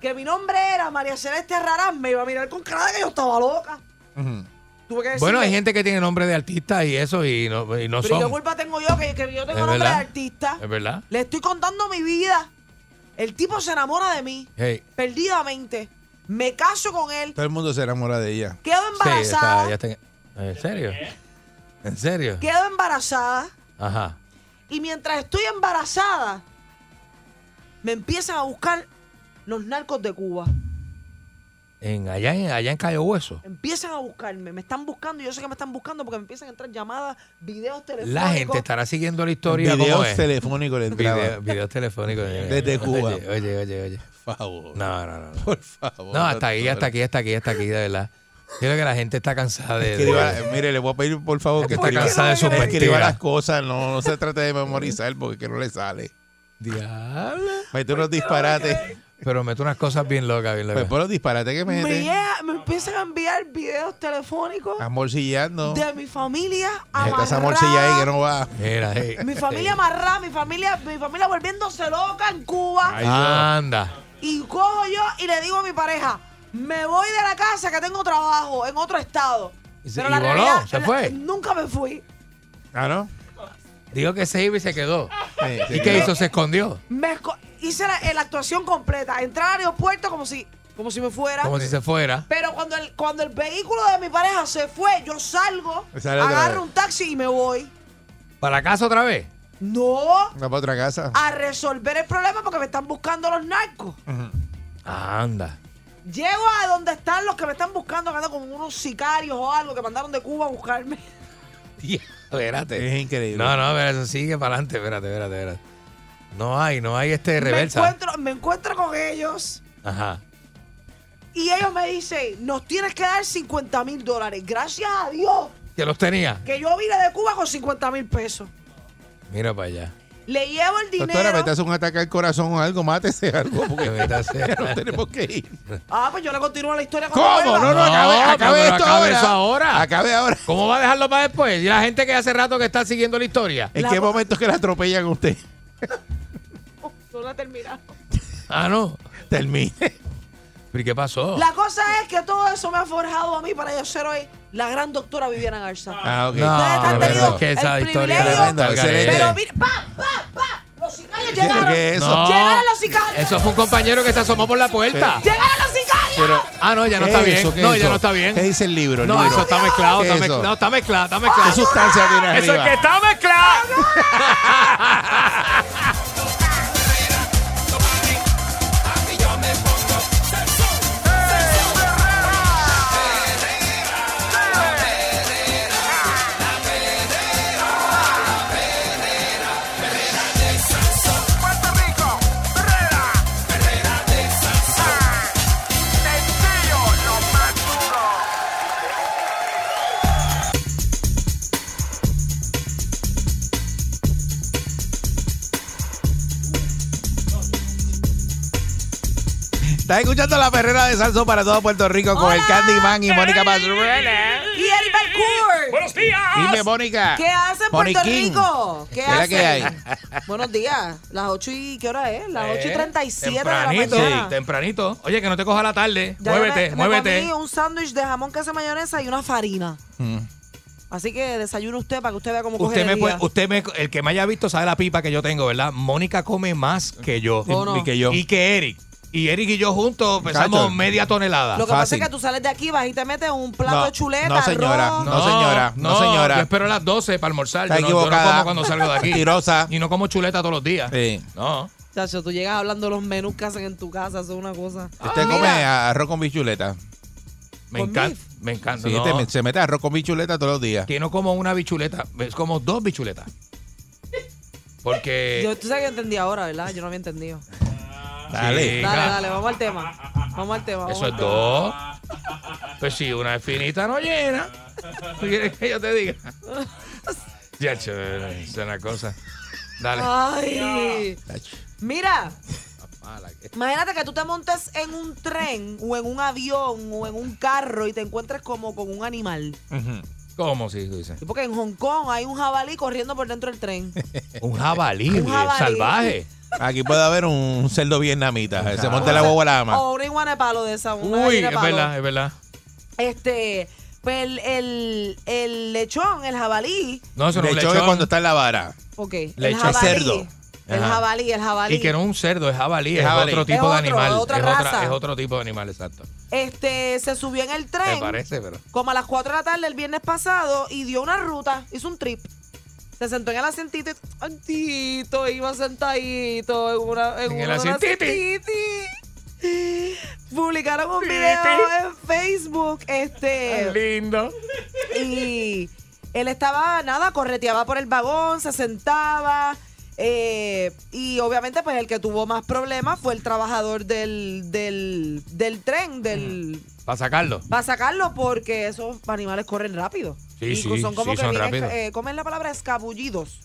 que mi nombre era María Celeste Arraraz, me iba a mirar con cara de que yo estaba loca. Ujú. Tuve que decirle, Bueno, hay gente que tiene nombre de artista y eso y no, y no pero ¿qué son. culpa tengo yo que, que yo tengo nombre de artista? Es verdad. Le estoy contando mi vida. El tipo se enamora de mí, Hey. perdidamente. Me caso con él, Todo el mundo se enamora de ella. quedo Sí, embarazada, está, ya está- ¿En serio? ¿En serio? quedo embarazada. Ajá. Y mientras estoy embarazada, me empiezan a buscar los narcos de Cuba. En, allá, en, allá en Cayo Hueso. Empiezan a buscarme, me están buscando. y Yo sé que me están buscando porque me empiezan a entrar llamadas, videos telefónicos. La gente estará siguiendo la historia. ¿cómo Videos telefónicos le. Video- videos telefónicos. [LAUGHS] Desde Cuba. Oye, oye, oye. oye. Por favor. No, no, no. no. Por favor. No, hasta aquí, hasta aquí, hasta aquí, hasta aquí, de verdad. Yo creo que la gente está cansada de. Escriba- de- mire, le voy a pedir por favor que está cansada de sus escriba las cosas, no, no se trate de memorizar porque que no le sale. Diablo. Mete unos disparates. Pero mete unas cosas bien locas, bien Pues locas. por los disparates que me, mete. llega- me empiezan a enviar videos telefónicos Amorcillando. de mi familia Esta esa morcilla ahí que no va. Mira, hey. Mi familia amarrada, mi familia, mi familia volviéndose loca en Cuba. Ay, Anda. Y cojo yo y le digo a mi pareja, me voy de la casa que tengo trabajo en otro estado. Y se- Pero y la voló, realidad, se la- fue. nunca me fui. Ah, ¿no? Digo que se iba y se quedó. Sí, sí, ¿Y qué hizo? Se escondió. Me esco- hice la, la actuación completa. Entrar al aeropuerto como si, como si me fuera. Como si se fuera. Pero cuando el, cuando el vehículo de mi pareja se fue, yo salgo, Sale otra agarro un taxi y me voy. ¿Para la casa otra vez? No Va para otra casa. a resolver el problema porque me están buscando los narcos. Anda. Llego a donde están los que me están buscando, que andan como unos sicarios o algo que mandaron de Cuba a buscarme. [LAUGHS] Espérate. Es increíble. No, no, pero eso sigue para adelante. Espérate, espérate, espérate. No hay, no hay este Me reversa. encuentro, me encuentro con ellos Ajá. y ellos me dicen, nos tienes que dar 50 mil dólares. Gracias a Dios Que los tenía. que yo vine de Cuba con 50 mil pesos. Mira para allá. Le llevo el Doctora, dinero. me te hace un ataque al corazón o algo, mátese algo, [LAUGHS] Que porque ya no tenemos que ir. Ah, pues yo le continúo la historia cuando ¿Cómo? No, no, No, acabe, esto acabe ahora. eso ahora. Acabe ahora. ¿Cómo va a dejarlo para después? Y la gente que hace rato que está siguiendo la historia. ¿En La- qué momento es que la atropellan a usted? No la terminado. Ah, no. Termine. ¿Pero y qué pasó? La cosa es que todo eso me ha forjado a mí para yo ser hoy la gran doctora Viviana Garza. Ah, ok. No, Ustedes han pero tenido es que esa el historia privilegio, Tremenda, excelente. Pero mira, pa, pa, pa, los sicarios ¿Qué- llegaron. qué es eso? No. Llegaron los sicarios. Eso fue un compañero que se asomó por la puerta. Llegaron los sicarios. Pero, Ah, no, ya no ¿qué está es bien. eso? ¿Qué No, es ya eso? no está bien. ¿Qué dice el libro? El No, libro. eso está mezclado. ¿Qué Está es mezclado. eso? No, está mezclado, está ¿Qué mezclado. sustancia tiene Eso es arriba? que está mezclado. Estás escuchando la perrera de Salso para todo Puerto Rico con el Hola. Candyman y Mónica Pastrana. Y Eric Balcour. Buenos días. Dime, Mónica. ¿Qué hacen Puerto Moniquín. Rico? ¿Qué ¿Qué que hay? Buenos días. Las 8 y... ¿Qué hora es? Las 8 y Eh, 37 de la tempranito, mañana. Tempranito. Oye, que no te coja la tarde. Ya muévete, me, muévete. Me comí un sándwich de jamón, queso, mayonesa y una farina. Mm. Así que desayune usted para que usted vea cómo coge Usted me energía. puede, usted me, el que me haya visto sabe la pipa que yo tengo, ¿verdad? Mónica come más que yo. ¿O no? Y que yo. Y que Eric. Y Eric y yo juntos pesamos Cacho. media tonelada. Lo que pasa Fácil. es que tú sales de aquí, vas y te metes un plato No, de chuleta, no, señora, arroz. no, señora, no, señora. Yo espero a las 12 para almorzar. Está Yo no, yo no equivocada. como cuando salgo de aquí. Mentirosa. Y no como chuleta todos los días. Sí. No. Chacho, tú llegas hablando de los menús que hacen en tu casa, eso es una cosa. Usted Ah, come mira, arroz con bichuleta. Me ¿Con encanta. beef? Me encanta. Sí, no. este- se mete arroz con bichuleta todos los días. Que no como una bichuleta, es como dos bichuletas. Porque. Yo, tú sabes que entendí ahora, ¿verdad? Yo no había entendido. Dale. Chica, Dale, dale, vamos al tema. Vamos al tema. vamos Eso al es tema. dos. Pues sí, una es finita no llena. ¿Tú quieres que yo te diga? Ya, chévere, es una cosa. Dale. Ay. Mira, imagínate que tú te montes en un tren o en un avión o en un carro y te encuentres como con un animal. ¿Cómo sí, tú dices? Porque en Hong Kong hay un jabalí corriendo por dentro del tren. [LAUGHS] Un jabalí, Un güey, jabalí. salvaje. Aquí puede haber un cerdo vietnamita. Se monta la guagua a la ama. O una iguana de palo de esa. una Uy, gallina es palo. verdad, es verdad. Este, pues el, el, el lechón, el jabalí. No, eso no De es es lechón. cuando está en la vara. Ok. el Lechón jabalí. cerdo. El Ajá. jabalí, el jabalí. Y que no es un cerdo, es jabalí, Es es, jabalí. otro tipo Es de otro, animal. es otra es, raza. es otro tipo de animal, exacto. Este, se subió en el Me tren. parece, pero. como a las 4 de la tarde el viernes pasado y dio una ruta, hizo un trip. Se sentó en el asientito y Antito, iba sentadito en una en, En asientiti. Publicaron un video en Facebook, este, lindo. y él estaba, nada, correteaba por el vagón, se sentaba, eh, y obviamente pues el que tuvo más problemas fue el trabajador del, del, del tren, del, Para sacarlo. para sacarlo porque esos animales corren rápido. Sí, y sí, son como sí, que son esca- eh, ¿Cómo es la palabra? Escabullidos.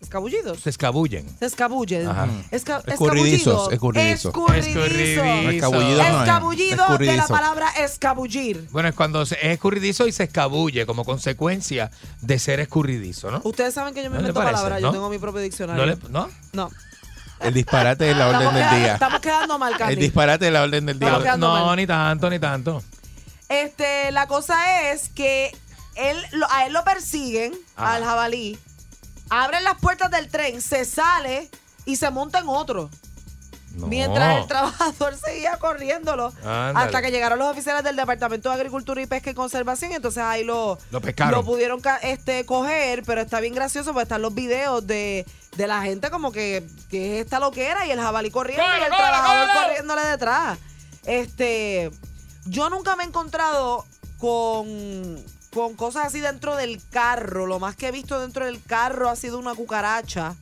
¿Escabullidos? Se escabullen. Se escabullen. Ajá. Esca- Escurridizos, escurridizos. Escurridizo. Escabullido no es. De la palabra escabullir. Bueno, es cuando es escurridizo y se escabulle como consecuencia de ser escurridizo, ¿no? Ustedes saben que yo me ¿No invento palabras. no? Yo tengo mi propio ¿No? diccionario. le- ¿no? No. El disparate de la [LAUGHS] orden Estamos, del quedando, día. estamos quedando mal, El Candy. disparate de la orden del día. No, mal. ni tanto, ni tanto. Este, la cosa es que él, lo- a él lo persiguen, Ajá. al jabalí. Abren las puertas del tren, se sale y se monta en otro. No. Mientras el trabajador [LAUGHS] seguía corriéndolo. Ándale. Hasta que llegaron los oficiales del Departamento de Agricultura y Pesca y Conservación. Y entonces ahí lo, Lo pescaron. lo pudieron este, coger. Pero está bien gracioso porque están los videos de, de la gente como que, que es esta loquera y el jabalí corriendo y el ¡Cógelo, trabajador corriéndole detrás. Este, yo nunca me he encontrado con, con cosas así dentro del carro. Lo más que he visto dentro del carro ha sido una cucaracha.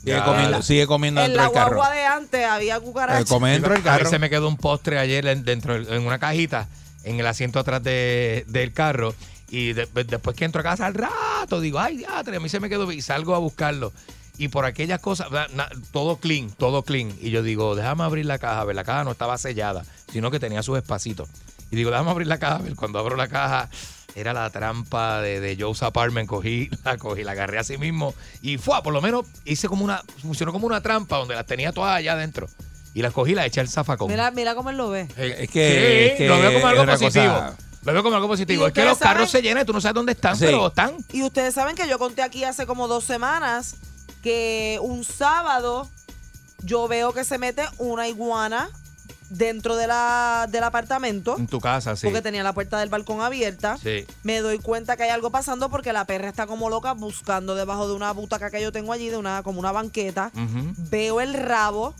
Sigue Ya. comiendo, sigue comiendo En dentro la del carro. guagua de antes había Eh, cucarachas. come dentro del A mí carro. se me quedó un postre ayer en- dentro en una cajita en el asiento atrás de- del carro y de- después que entro a casa al rato digo, ay, diatre, a mí se me quedó y salgo a buscarlo. Y por aquellas cosas, na- na- todo clean, todo clean. Y yo digo, déjame abrir la caja, a ver, la caja no estaba sellada, sino que tenía sus espacitos. Y digo, déjame abrir la caja, a ver, cuando abro la caja, era la trampa de, de Joe's Apartment, cogí, [LAUGHS] la cogí, la agarré así mismo y fue, por lo menos hice como una, funcionó como una trampa donde las tenía todas allá adentro. Y las cogí y las eché al zafacón. Mira, mira cómo él lo ve. Eh, Es que- sí, es que lo veo como algo positivo. cosa- Lo veo como algo positivo. Es que los carros se llenan y tú no sabes dónde están, Sí. pero están. Y ustedes saben que yo conté aquí hace como dos semanas que un sábado yo veo que se mete una iguana dentro de la, del apartamento En tu casa, sí. porque tenía la puerta del balcón abierta. Sí. Me doy cuenta que hay algo pasando porque la perra está como loca buscando debajo de una butaca que yo tengo allí, de una como una banqueta. Veo el rabo,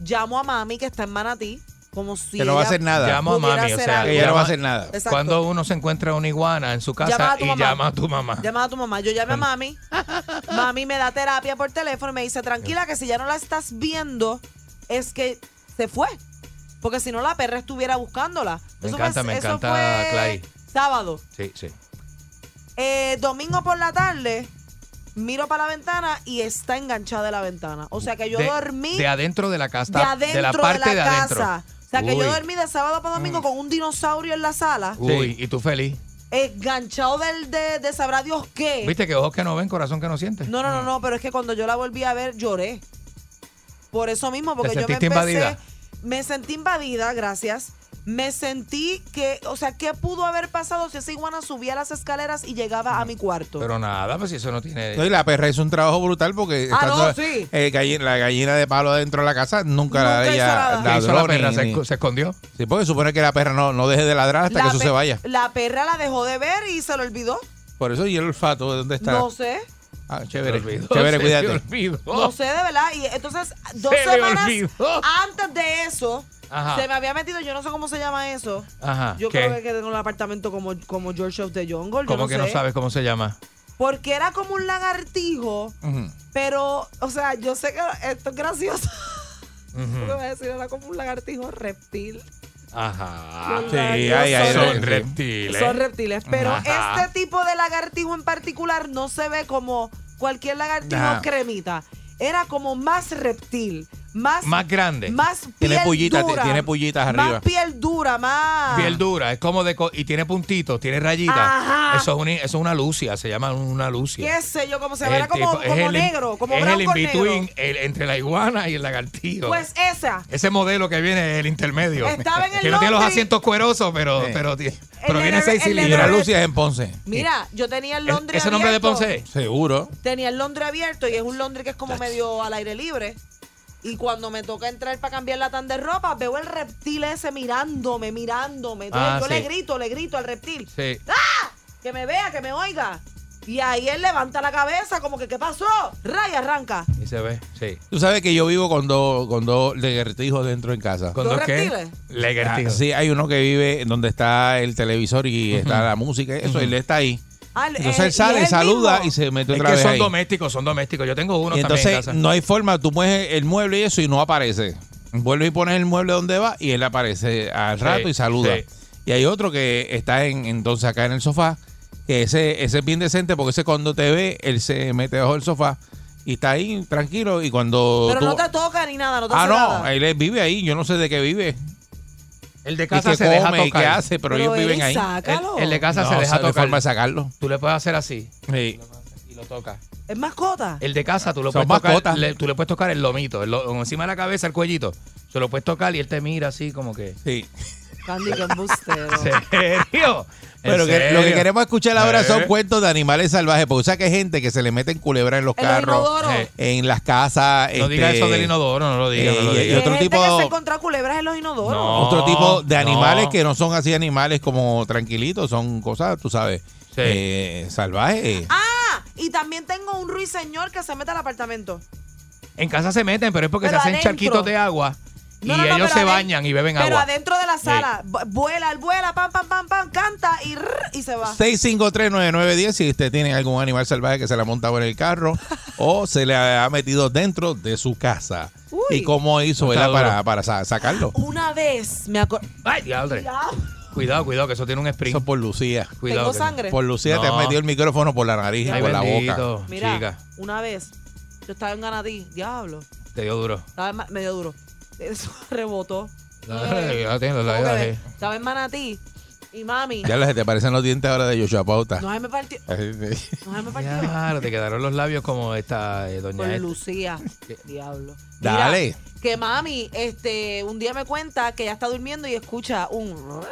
llamo a mami que está en Manatí, como si Que no va a hacer nada. Llamo a mami, o sea. Que ella no va a llama- hacer nada. Exacto. Cuando uno se encuentra una iguana en su Llama casa a tu y mamá. llama a tu mamá. Llama a tu mamá. Yo llamé a mami. mami me da terapia por teléfono y me dice, tranquila, que si ya no la estás viendo, es que se fue. Porque si no, la perra estuviera buscándola. Me Eso encanta, fue- me eso encanta, fue Clay. Sábado. Sí, sí. Eh, domingo por la tarde, miro para la ventana y está enganchada de la ventana. O sea que yo de, dormí de adentro de la casa. de adentro la parte de, adentro. casa. O sea que Uy. Mm. yo dormí de sábado para domingo con un dinosaurio en la sala, Uy, y tú feliz. enganchado del, de, de sabrá Dios qué. ¿Viste que ojos que no ven, corazón que no siente? No, no, no, no, pero es que cuando yo la volví a ver lloré. Por eso mismo, porque yo me empecé, invadida? Me sentí invadida, gracias, me sentí que, o sea, ¿qué pudo haber pasado si esa iguana subía las escaleras y llegaba a mi cuarto? Pero nada, pues si eso no tiene. No, y la perra hizo un trabajo brutal porque Ah, estando, no, sí. eh, la gallina de palo dentro de la casa nunca, Nunca la. ¿Qué hizo la ladró perra? ni- ¿Se, ni- se escondió? Sí, porque supone que la perra no, no deje de ladrar hasta La que eso se vaya. La perra la dejó de ver y se lo olvidó. Por eso y el olfato, ¿de dónde está? No sé. Ah, chévere, olvidó, chévere, cuídate. No sé de verdad. Y entonces, dos Se semanas antes de eso, Ajá. se me había metido, yo no sé cómo se llama eso. Ajá. Yo ¿qué? creo que quedé en un apartamento como, como George of the Jungle. yo ¿Cómo no que sé. no sabes cómo se llama? Porque era como un lagartijo, pero, o sea, yo sé que esto es gracioso. [LAUGHS] Lo que voy a decir era como un lagartijo reptil. Ajá. Los Sí, lagartijos ay, ay, son, reptiles. son reptiles. Pero Ajá. este tipo de lagartijo en particular no se ve como cualquier lagartijo Ajá. cremita. Era como más reptil, más, Más grande. más Tiene piel pullitas, dura, tiene pullitas más arriba. piel dura, más Piel dura, es como de. co- y tiene puntitos, tiene rayitas. Ajá. Eso es, una, eso es una lucia, se llama una lucia. qué sé yo cómo se llama, como, es como el- negro, como es el in-between entre la iguana y el lagartijo. Pues esa. Ese modelo que viene es el intermedio. Estaba en el que no tiene los asientos cuerosos, pero, Sí. pero, tiene- pero viene seis Y cilindros. Neve- Lucia es en Ponce. Mira, yo tenía el ¿Es- Londres ¿Ese nombre de. Ponce? Seguro. Tenía el Londres abierto y es un Londres que es como medio al aire libre. Y cuando me toca entrar para cambiar la tan de ropa, veo el reptil ese mirándome, mirándome. Entonces Ah, yo sí. le grito, le grito al reptil. Sí. Que me vea, que me oiga. Y ahí él levanta la cabeza, como que, ¿qué pasó? Ray arranca. Y se ve, sí. Tú sabes que yo vivo con dos con dos legertijos dentro en casa. ¿Con ¿Los dos qué? reptiles? Ah, sí, hay uno que vive en donde está el televisor y está la música, eso, él está ahí. Ah, Entonces él- él sale, y él saluda mismo. y se mete Es otra que vez son ahí. domésticos, son domésticos. Yo tengo uno Y también en entonces casa. no hay forma, tú mueves el mueble y eso y no aparece. Vuelve y pones el mueble donde va y él aparece al Sí, rato y saluda. sí. Y hay otro que está en entonces acá en el sofá, que ese, ese es bien decente porque ese cuando te ve, él se mete bajo el sofá y está ahí tranquilo y cuando Pero tú- no te toca ni nada, no te Ah, hace no, nada. él vive ahí, yo no sé de qué vive. El de Y casa se deja come y qué tocar. hace, pero, Pero ellos viven ahí. sácalo. El, el de casa No, se deja tocar. forma de sacarlo. Tú le puedes hacer así Sí. y lo tocas. Es mascota. El de casa, tú lo Son puedes tocar. le- tú le puedes tocar el lomito, el lo- encima de la cabeza, el cuellito. Se lo puedes tocar y él te mira así como que. Sí. Candy, que embustero. [LAUGHS] ¿En serio? ¿En Pero que- lo que queremos escuchar ahora son Eh. cuentos de animales salvajes, porque sabes que hay gente que se le meten culebras en los En carros. Eh. en las casas. No diga este, eso del inodoro, no lo diga, eh, no lo y- y diga. otro gente tipo- que se encontró culebras en los inodoros. No. Otro tipo de animales no. que no son así animales como tranquilitos, son cosas, tú sabes, Sí. eh, salvajes. Ah, y también tengo un ruiseñor que se mete al apartamento. En casa se meten, pero es porque Pero se hacen adentro. charquitos de agua y No, no, no, ellos pero se bañan y beben Pero agua. adentro de la sala, vu- vuela, vuela, pam, pam, pam, pam, canta y, rrr, y se va. 6539910 si usted tiene algún animal salvaje que se le ha montado en el carro [LAUGHS] o se le ha metido dentro de su casa. Uy. ¿Y cómo hizo para, para sa- sacarlo? Una vez me acuerdo. Ay, diablo. Cuidado, cuidado, que eso tiene un spring. Eso por Lucía. Cuidado. Tengo que- sangre. Por Lucía te has metido el micrófono por la nariz y por la boca. Mira, chica. una vez yo estaba en Ganadí, diablo. Te dio duro. Estaba ma- medio duro. [LAUGHS] Eso rebotó. Ya. Estaba en Manatí y mami. Ya les te parecen los dientes ahora de Joshua Pauta. No se me partió. [LAUGHS] No se me partió. Claro, te quedaron los labios como esta eh, doña Con esta. Lucía. Diablo. Dale. Que mami, este, un día me cuenta que ella está durmiendo y escucha un. [LAUGHS]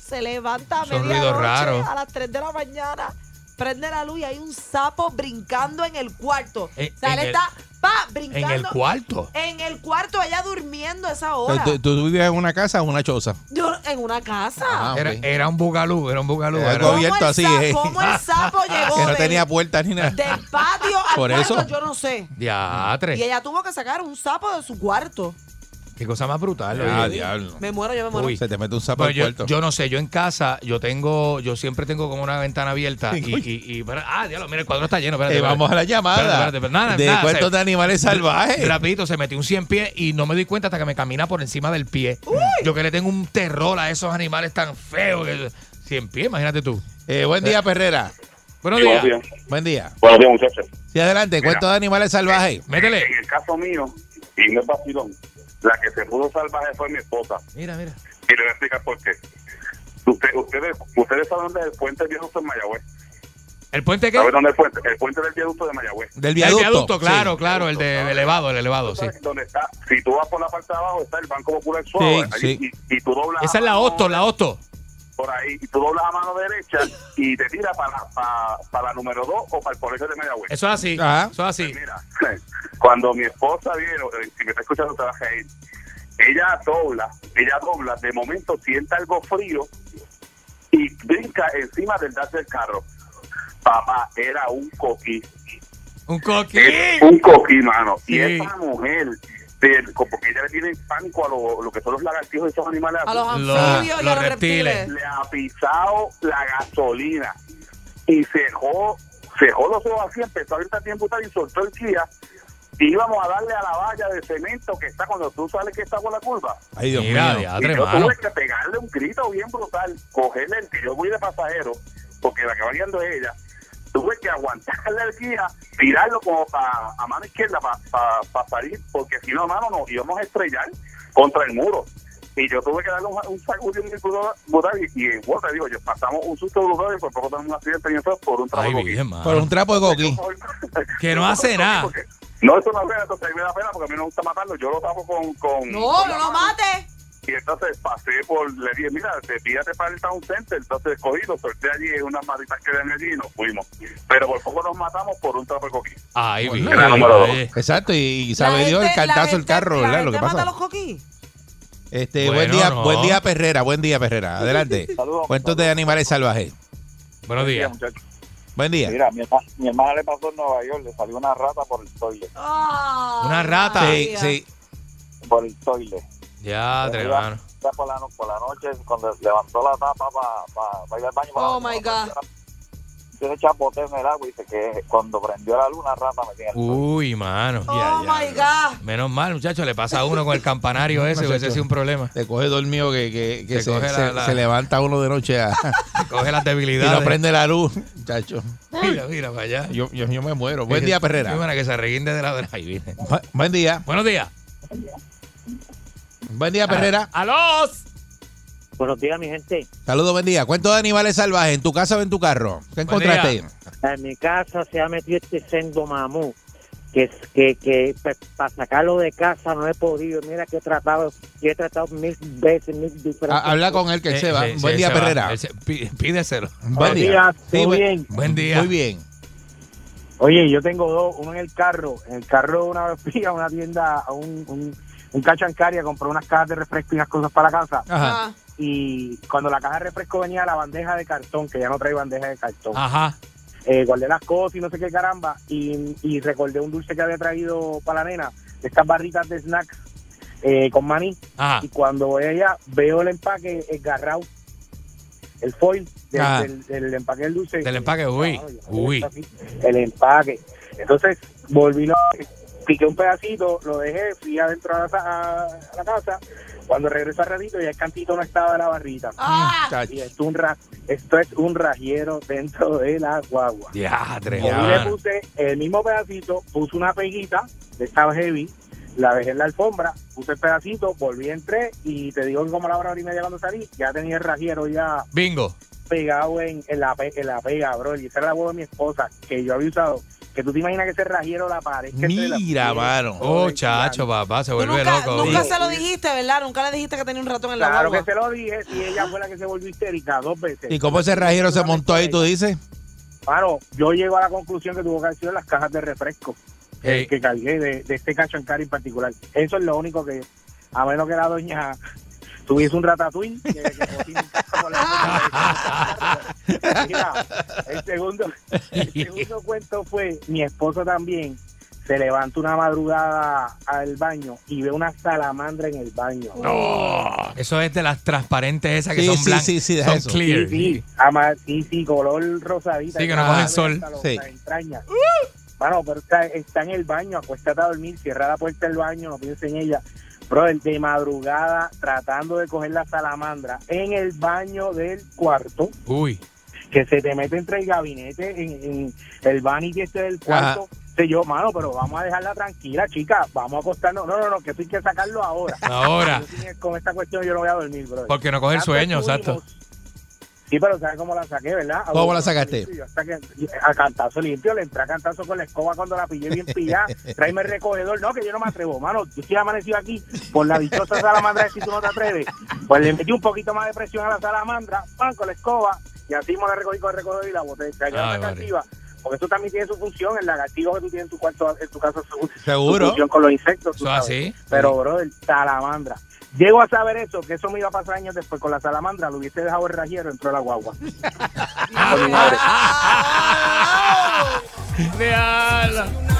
Se levanta a Son medianoche, ruidos raros. a las 3 de la mañana. Prende la luz y hay un sapo brincando en el cuarto. En- o sea, en él el- está pa, brincando. En el cuarto. En el cuarto, ella durmiendo a esa hora. ¿Tú, tú vivías en una casa o una choza? Yo, en una casa. Ah, Era, ok. era un bugalú, era un bugalú. Era era- algo abierto ¿Cómo el así, eh. ¿Cómo el [LAUGHS] sapo llegó Que no del- tenía puertas ni nada. del patio al Por cuarto? eso. Yo no sé. Diatre. Y ella tuvo que sacar un sapo de su cuarto. Qué cosa más brutal. Ah, oye. diablo. Me muero, yo me muero. Uy. Se te mete un sapo Bueno, al yo, no sé, yo en casa, yo tengo, yo siempre tengo como una ventana abierta y, y, y- pero- ah, diablo, mira, el cuadro está lleno, espérate, Eh, espérate. vamos a la llamada Espérate, espérate, espérate, nada, de nada, cuentos se- de animales salvajes. Rapidito, se metió un 100 pies y no me di cuenta hasta que me camina por encima del pie. Yo que le tengo un terror a esos animales tan feos. Que, 100 pies, imagínate tú. Eh, buen día, Perrera. Buenos Sí, días. buenos días. Buen día. Buenos días, muchachos. Sí, adelante. Cuentos de animales salvajes. Métele. En el caso mío, y no es vacilón, la que se pudo salvaje fue mi esposa. Mira, mira. Y le voy a explicar por qué. Usted, ustedes, ustedes saben dónde es el puente viejo en Mayagüez. ¿El puente qué? ¿Sabes dónde es el puente? El puente del viaducto de Mayagüez. Del El viaducto. claro, Sí. claro, el de el elevado, el elevado, sí. Donde está, si tú vas por la parte de abajo, está el Banco Popular Suave. Sí, ahí, sí. Y, y tú doblas. Esa es la Osto, la Osto. Por ahí. Y tú doblas a mano derecha y te tira para, para, para la número 2 o para el colegio de Mayagüez. Eso es así. Ajá. Eso es así. Mira, [LAUGHS] cuando mi esposa viene, eh, si me está escuchando, te vas a ir. Ella dobla, ella dobla, de momento sienta algo frío y brinca encima del gas del carro. Papá, era un coquí. Un coquí. Es un coquí, mano. Sí. Y esa mujer, porque ella le tiene pánico a lo, lo que son los lagartijos y esos animales. A los anfibios y los a los reptiles. reptiles. le ha pisado la gasolina y se dejó, se dejó los ojos así, empezó a abrir tiempo y soltó el guía y íbamos a darle a la valla de cemento que está cuando tú sales que está por la curva. Ay, Dios Mira, mío. Y yo tuve que pegarle un grito bien brutal, cogerle el que yo voy de pasajero, porque la que va guiando es ella. Tuve que aguantarle el guía, tirarlo como pa- a mano izquierda para salir, porque si no, mano, nos íbamos a estrellar contra el muro. Y yo tuve que darle un, un sacudión muy brutal y, y bueno, te digo, yo pasamos un susto brutal y por poco tenemos un accidente y eso por un Ay, bien, mano. Por un trapo de coquí. [LAUGHS] Que no hace nada. No, eso no es pena, entonces a mí me da pena porque a mí no me gusta matarlo. Yo lo tapo con. con No, con no la lo mano. Y entonces pasé por, le dije, mira, desvíate para el Town Center. Entonces cogí, lo solté allí en unas matitas que ven allí y nos fuimos. Pero por poco nos matamos por un trapo de coquí. Ay, Bueno, bien. era número dos. Ay. Exacto, y sabe Dios el cantazo el gente- carro, la ¿verdad? Lo que pasa. a los coquí. Este, Bueno, buen día, no. buen día Perrera, buen día Perrera. Adelante. Saludos. Cuentos de animales salvajes. Buenos días. muchachos. Buen día. Mira, mi, herma- mi hermana le pasó en Nueva York, le salió una rata por el toilet. Ah, Una rata. Sí, sí. Por el toilet. Ya, ella por la, por la noche, cuando levantó la tapa para ir al baño. pa' Oh, my God. Tiene chapoteo en el agua y dice que cuando prendió la luna, rata el toilet. Uy, mano. Oh my God. Menos mal, muchacho, le pasa a uno con el campanario [LAUGHS] ese, Muchacho. hubiese sido un problema. Te coge dormido que, que, que se, coge la- se- la- se levanta uno de noche a- [LAUGHS] Coge las [LAUGHS] y debilidades. no prende la luz, muchacho. Mira, mira, para allá. Yo, yo, yo me muero. Buen día, Perrera. buena que se reguinde de la de ahí viene. Bu- Buen día. Buenos días. Buen día, Perrera. ¡Alos! Buenos días, mi gente. Saludos, buen día. Cuentos de animales salvajes en tu casa o en tu carro. ¿Qué Buen encontraste? día. En mi casa se ha metido este sendo mamú. Que, que, que para sacarlo de casa no he podido. Mira que he tratado, que he tratado mil veces, mil diferentes. Ha- Habla con él que él se va. Eh, buen sí, día. Perrera. Se- Pídeselo. Buen día. días, Sí, ¿todo buen- bien? Buen día. Muy bien. Oye, yo tengo dos, uno en el carro. En el carro una vez fui a una tienda, a un, un, un cachancaria, compré unas cajas de refresco y unas cosas para la casa. Ajá. Y cuando la caja de refresco venía la bandeja de cartón, que ya no trae bandeja de cartón. Ajá. Eh, guardé las cosas y no sé qué caramba. Y, y recordé un dulce que había traído para la nena, de estas barritas de snacks eh, con maní. Ajá. Y cuando voy allá, veo el empaque esgarrado, el foil del, Ah. del- del empaque del dulce. Del empaque, uy, uy. El empaque. Entonces, volví, lo, piqué un pedacito, lo dejé, fui adentro a la, a- a la casa. Cuando regreso al ratito, ya el cantito no estaba de la barrita. ah. Y esto, un ra- esto es un rajero dentro de la guagua. Diadre, Y le puse el mismo pedacito, puse una peguita de esta heavy, la dejé en la alfombra, puse el pedacito, volví, entré y te digo que como a la hora y media cuando salí, ya tenía el rajero ya Bingo. pegado en, en la, en la pega, bro. Y esa era la huevo de mi esposa, que yo había usado. Que tú te imaginas que ese rajero la pared. que se la- Mira, mano. Oh, chacho, papá, se vuelve nunca, loco. nunca se lo dijiste, ¿verdad? Nunca le dijiste que tenía un ratón en la Claro guagua. que se lo dije, y ella fue la que se volvió histérica dos veces. ¿Y cómo ese rajero se montó ahí, tú dices? Claro, yo llego a la conclusión que tuvo que haber sido las cajas de refresco eh, que cargué de, de este cachancar en particular. Eso es lo único que, a menos que la doña tuviese un ratatouille, que, que por la. Mira, el segundo, el [LAUGHS] segundo cuento fue, mi esposo también se levanta una madrugada al baño y ve una salamandra en el baño. Eso es de las transparentes esas que Sí, son sí, blancas. sí, sí, deja son eso. clear. Sí, sí, ama- sí, sí, color rosadita. Sí, que no cogen sol. los- Sí. Bueno, pero está, está en el baño, acuéstate a dormir, cierra la puerta del baño, no pienses en ella. Brother, de madrugada, tratando de coger la salamandra en el baño del cuarto, Uy. que se te mete entre el gabinete, en, en el vanity este del cuarto. Sé yo, mano, pero vamos a dejarla tranquila, chica, vamos a acostarnos. No, no, no, que esto hay que sacarlo ahora. Ahora. Yo con esta cuestión yo no voy a dormir, brother. Porque no coge el Tanto sueño, estuvimos- exacto. Sí, pero ¿sabes cómo la saqué, verdad? ¿Cómo la sacaste? Yo hasta que, a cantazo limpio, le entré a cantazo con la escoba cuando la pillé bien pillada. [LAUGHS] Tráeme el recogedor. No, que yo no me atrevo, mano. Yo estoy amanecido aquí por la dichosa salamandra si tú no te atreves. Pues le metí un poquito más de presión a la salamandra, pan, con la escoba, y así me la recogí con el recogedor y la boté. Se quedó. Porque eso también tiene su función, el lagartijo que tú tienes en tu cuarto, en tu casa, su, Seguro. su función con los insectos. tú Eso sabes. así. Pero, bro, el salamandra. Llego a saber eso, que eso me iba a pasar años después con la salamandra, lo hubiese dejado el rajero dentro de la guagua. [LAUGHS] Con mi madre. [LAUGHS]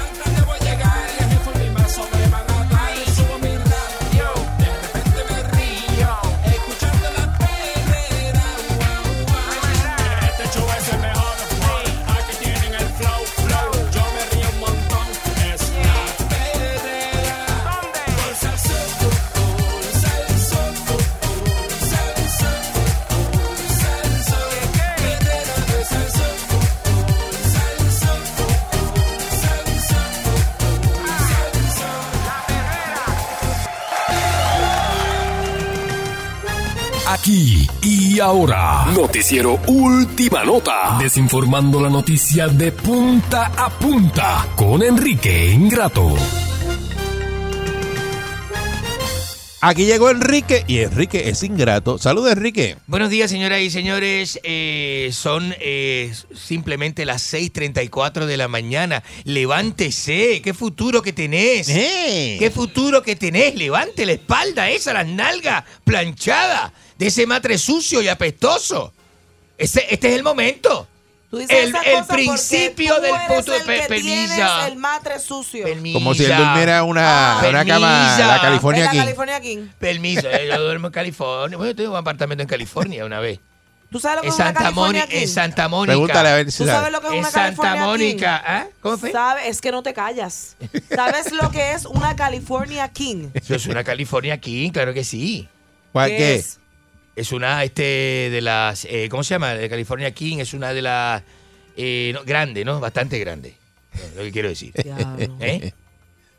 Aquí y ahora. Noticiero Última Nota. Desinformando la noticia de punta a punta con Enrique Ingrato. Aquí llegó Enrique y Enrique es ingrato. Saludos, Enrique. Buenos días, señoras y señores. Eh, son eh, simplemente las 6:34 de la mañana. Levántese. ¿Qué futuro que tenés? Eh. ¿Qué futuro que tenés? Levante la espalda esa, las nalgas planchadas de ese matre sucio y apestoso. Ese- este es el momento. Tú dices El- el principio tú del eres puto- el que pe- el matre sucio. Como si él durmiera en una, Ah. una cama, la California En la King. California King. Permiso, eh, yo duermo en California. Bueno, yo tengo un apartamento en California una vez. ¿Tú sabes lo que En es una Santa, California Mónica, en King? Santa Mónica. Pregúntale a ver si ¿Tú sabe. sabes lo que es En una Santa California Mónica. King? ¿ah? ¿Cómo fue? ¿Sabes? Es que no te callas. ¿Sabes lo que es una California King? Eso es una California King, claro que sí. ¿Cuál ¿Qué qué? es? Es una este de las eh, ¿cómo se llama? De California King es una de las eh, no, grande, ¿no? Bastante grande. Es lo que quiero decir. [LAUGHS] Diablo. ¿Eh?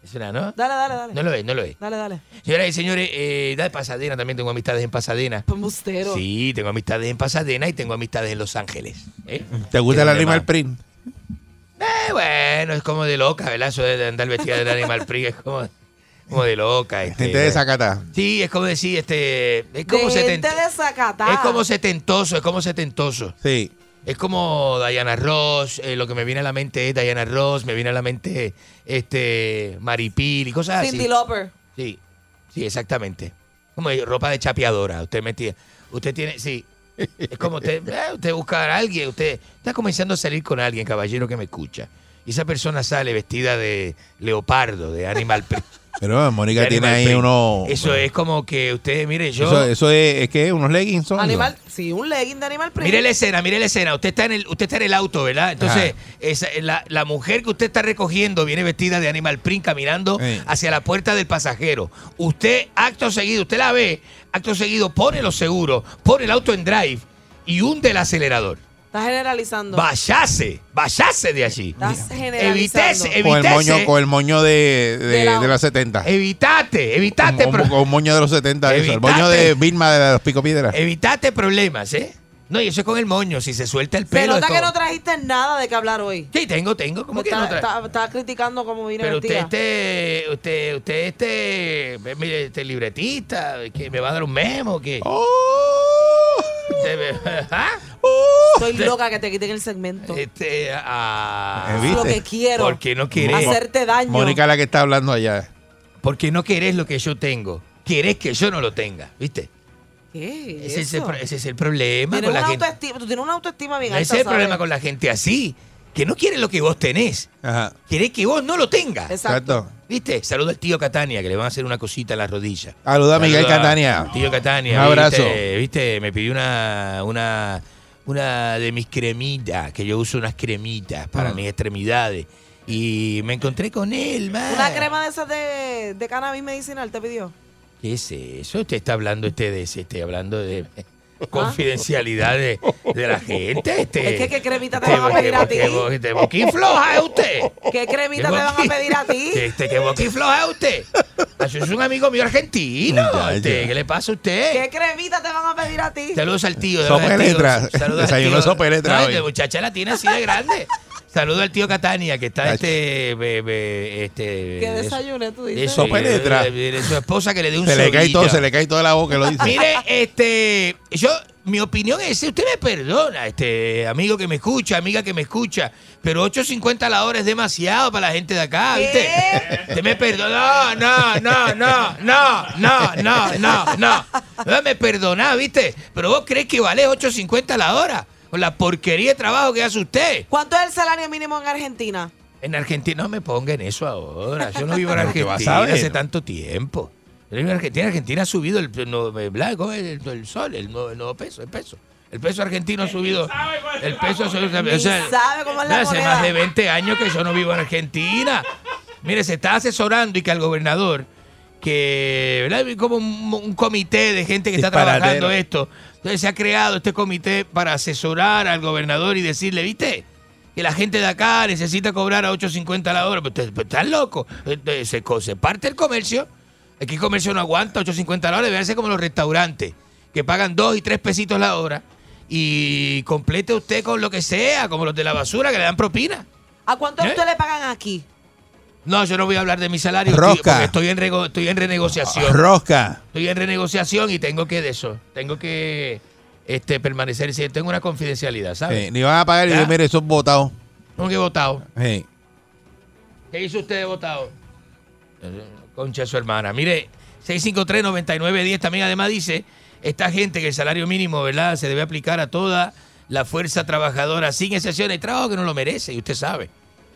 Es una, ¿no? Dale, dale, dale. No lo es, no lo es. Dale, dale. Señoras y señores, eh, de Pasadena también tengo amistades en Pasadena. Pembustero. Sí, tengo amistades en Pasadena y tengo amistades en Los Ángeles. ¿eh? ¿Te gusta ¿De el animal print? Eh, bueno, es como de loca, ¿verdad? Eso de andar vestida de animal print es como, como de loca. este, Gente de Zacatá. Sí, es como decir, este, es como de gente seten- de Zacatá. es como setentoso, es como setentoso. Sí. Es como Diana Ross, eh, lo que me viene a la mente es Diana Ross, me viene a la mente este Maripil y cosas Cindy así. Lauper. Sí, sí, exactamente. Como ropa de chapeadora, usted metía, usted tiene, sí. Es como usted, [LAUGHS] eh, usted busca a alguien, usted está comenzando a salir con alguien, caballero que me escucha. Y esa persona sale vestida de leopardo, de animal. [LAUGHS] Pero Mónica tiene ahí print. uno. Eso es como que usted, mire, yo. Eso, eso es, es que unos leggings son. Animal, sí, un legging de animal print. Mire la escena, mire la escena. Usted está en el, usted está en el auto, ¿verdad? Entonces, esa- la, la mujer que usted está recogiendo viene vestida de animal print caminando Sí. hacia la puerta del pasajero. Usted, acto seguido, usted la ve, acto seguido, pone los seguros, pone el auto en drive y hunde el acelerador. Estás generalizando. Vayase, vayase de allí. Estás generalizando. Evítese, Con el moño, con el moño de, de, De la- de los 70. Evitate, evitate, Con, con un moño de los 70, eso. El moño de Vilma de los Pico Piedras. evitate problemas, ¿eh? No, y eso es con el moño. Si se suelta el Se pelo. nota es que como- no trajiste nada de qué hablar hoy. Sí, tengo, tengo. ¿Cómo que está, no está- está criticando cómo vine Pero usted, este, usted, usted, este, mire, este libretista, que me va a dar un memo, que ¡Oh! [LAUGHS] ¿Ah? Estoy loca que te quiten el segmento. este, ah, lo que quiero. porque no querés, Hacerte daño. Mónica la que está hablando allá. porque no querés lo que yo tengo, querés que yo no lo tenga, ¿viste? ¿Qué es Ese es, el, eso? pro- ese es el problema Tienes con la una gente. autoestima, tú tienes una autoestima bien Ese alta, es el problema con la gente así, que no quiere lo que vos tenés, Ajá. querés que vos no lo tengas. Exacto. Exacto. ¿Viste? Saluda al tío Catania, que le van a hacer una cosita en la rodilla. Saluda a Miguel Catania. Tío Catania. Un abrazo. ¿viste? ¿Viste? Me pidió una, una, una de mis cremitas, que yo uso unas cremitas para Ah. mis extremidades. Y me encontré con él, man. Una crema de esas de, de cannabis medicinal te pidió. ¿Qué es eso? Usted está hablando este de ese, estoy hablando de. Confidencialidad de, de la [LAUGHS] gente. Este, Es que qué cremita te este, van a pedir a ti. que- que boquín floja es usted. ¿Qué cremita ¿Qué te van a pedir a ti? Que, [LAUGHS] este, que boquín floja es usted. Eso es un amigo mío argentino. Ya, este, ya. ¿Qué le pasa a usted? ¿Qué cremita te van a pedir a ti? Saludos al tío. Sopa de tío. letra. Saludos al Desayunó tío. sopa de letra No, hoy. La muchacha la tiene así de grande. Saludo al tío Catania, que está este, be, be, este. ¿Qué desayuno tú dices? Eso penetra. Eh, eh, su esposa que le dé un se le cae todo, Se le cae toda la boca, lo dice. Mire, este. Yo, mi opinión es: usted me perdona, este amigo que me escucha, amiga que me escucha, pero 8.50 a la hora es demasiado para la gente de acá, ¿viste? Usted me perdona. No, no, no, no, no, no, no, no. No me perdona, ¿viste? Pero vos crees que vale 8.50 a la hora con la porquería de trabajo que hace usted. ¿Cuánto es el salario mínimo en Argentina? En Argentina no me ponga en eso ahora. Yo no [LAUGHS] vivo en Pero ¿qué vas Argentina a ver? hace tanto tiempo. Yo vivo en Argentina, Argentina ha subido el, no, el blanco, el, el sol, el nuevo, el nuevo peso, el peso. El peso argentino ha subido. El peso ha subido. Ni o sea, sabe cómo es la hace moneda. más de 20 años que yo no vivo en Argentina. Mire, se está asesorando y que al gobernador, que ¿verdad? Como un, un comité de gente que está trabajando esto. Entonces se ha creado este comité para asesorar al gobernador y decirle, ¿viste? Que la gente de acá necesita cobrar a 8.50 la hora. Pero están locos. Entonces, Se, se parte el comercio. Aquí el comercio no aguanta 8.50 la hora. Debe ser como los restaurantes, que pagan 2 y 3 pesitos la hora. Y complete usted con lo que sea, como los de la basura que le dan propina. ¿A cuánto ¿Eh? usted le pagan aquí? No, yo no voy a hablar de mi salario, Rosca. tío, porque estoy en, rego- estoy en renegociación. Rosca. Estoy en renegociación y tengo que de eso. Tengo que este, permanecer. sí, Tengo una confidencialidad, ¿sabes? Ni van a pagar y Ya. dice, mire, eso es votado. ¿Cómo que he votado? Eh, ¿Qué hizo usted de votado? Concha su hermana. Mire, 653-9910 también además dice, esta gente que el salario mínimo, ¿verdad? Se debe aplicar a toda la fuerza trabajadora sin excepción. Hay trabajo que no lo merece y usted sabe.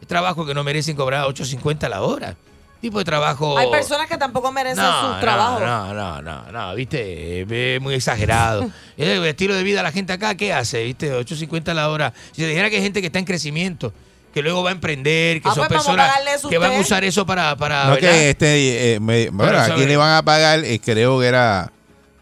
Trabajo que no merecen cobrar 8.50 la hora. Tipo de trabajo... Hay personas que tampoco merecen No, su trabajo. No, no, no, no, viste, Eh, es muy exagerado. [LAUGHS] el estilo de vida de la gente acá, ¿qué hace? ¿Viste? 8.50 la hora. Si se dijera que hay gente que está en crecimiento, que luego va a emprender, que Ah, son pues personas que van a usar eso para... para no ¿verdad? que este, eh, me- bueno, Bueno, aquí sabe. le van a pagar, eh, creo que era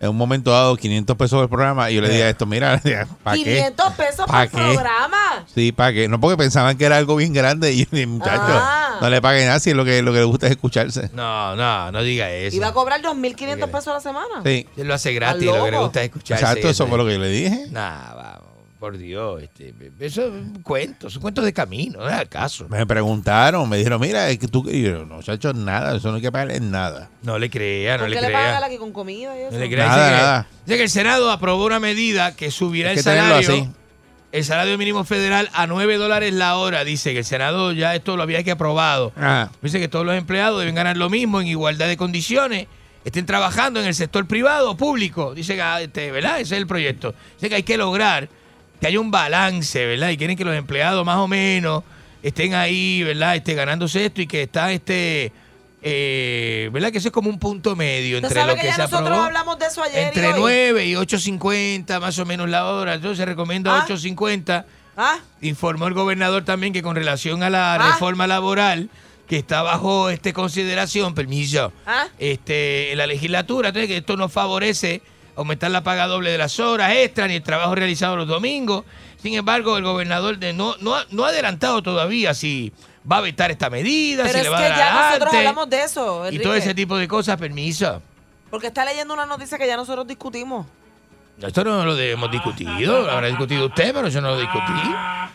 en un momento dado 500 pesos del programa y yo le dije esto, mira, [LAUGHS] ¿para qué? 500 pesos ¿Pa' por qué? programa. Sí, ¿para qué? No porque pensaban que era algo bien grande y, y, muchachos, Ah. no le paguen nada si lo que, lo que le gusta es escucharse. No, no, no diga eso. Va a cobrar 2.500 pesos a la semana. Sí, Él lo hace gratis, ¿Estás lo que le gusta es escucharse. exacto, eso fue lo que yo le dije. Nah, vamos, por Dios. Este, eso es un cuento, son cuentos de camino, no es al caso. Me preguntaron, me dijeron, mira, es que tú, y yo, no, muchachos, nada, eso no hay que pagarle nada. No le crea, no ¿Por le qué le pagan crea. aquí con comida y eso? No le crea. Nada, Dice que- nada. dice que el Senado aprobó una medida que subirá Hay el que tenerlo salario. así. El salario mínimo federal a 9 dólares la hora. Dice que el Senado ya esto lo había que aprobado. Ah, Dice que todos los empleados deben ganar lo mismo en igualdad de condiciones. Estén trabajando en el sector privado o público. Dice que, ah, este, ¿verdad? Ese es el proyecto. Dice que hay que lograr que haya un balance, ¿verdad? Y quieren que los empleados más o menos estén ahí, ¿verdad? Este, ganándose esto y que está este, eh, ¿verdad? Que eso es como un punto medio entre lo que, que, ya se nosotros aprobó. hablamos de eso ayer Entre y hoy. 9 y 8.50 más o menos la hora. Entonces recomiendo Ah. 8.50. ¿Ah? Informó el gobernador también que con relación a la Ah. reforma laboral que está bajo este consideración, permiso, ¿Ah? este, en la legislatura, entonces que esto no favorece aumentar la paga doble de las horas extra ni el trabajo realizado los domingos. Sin embargo, el gobernador de- no, no, ha, no ha adelantado todavía si va a vetar esta medida, Pero si es le que va a dar ya nosotros hablamos de eso, y todo ese tipo de cosas, permiso. Porque está leyendo una noticia que ya nosotros discutimos. Esto no lo hemos discutido, lo habrá discutido usted, pero yo no lo discutí.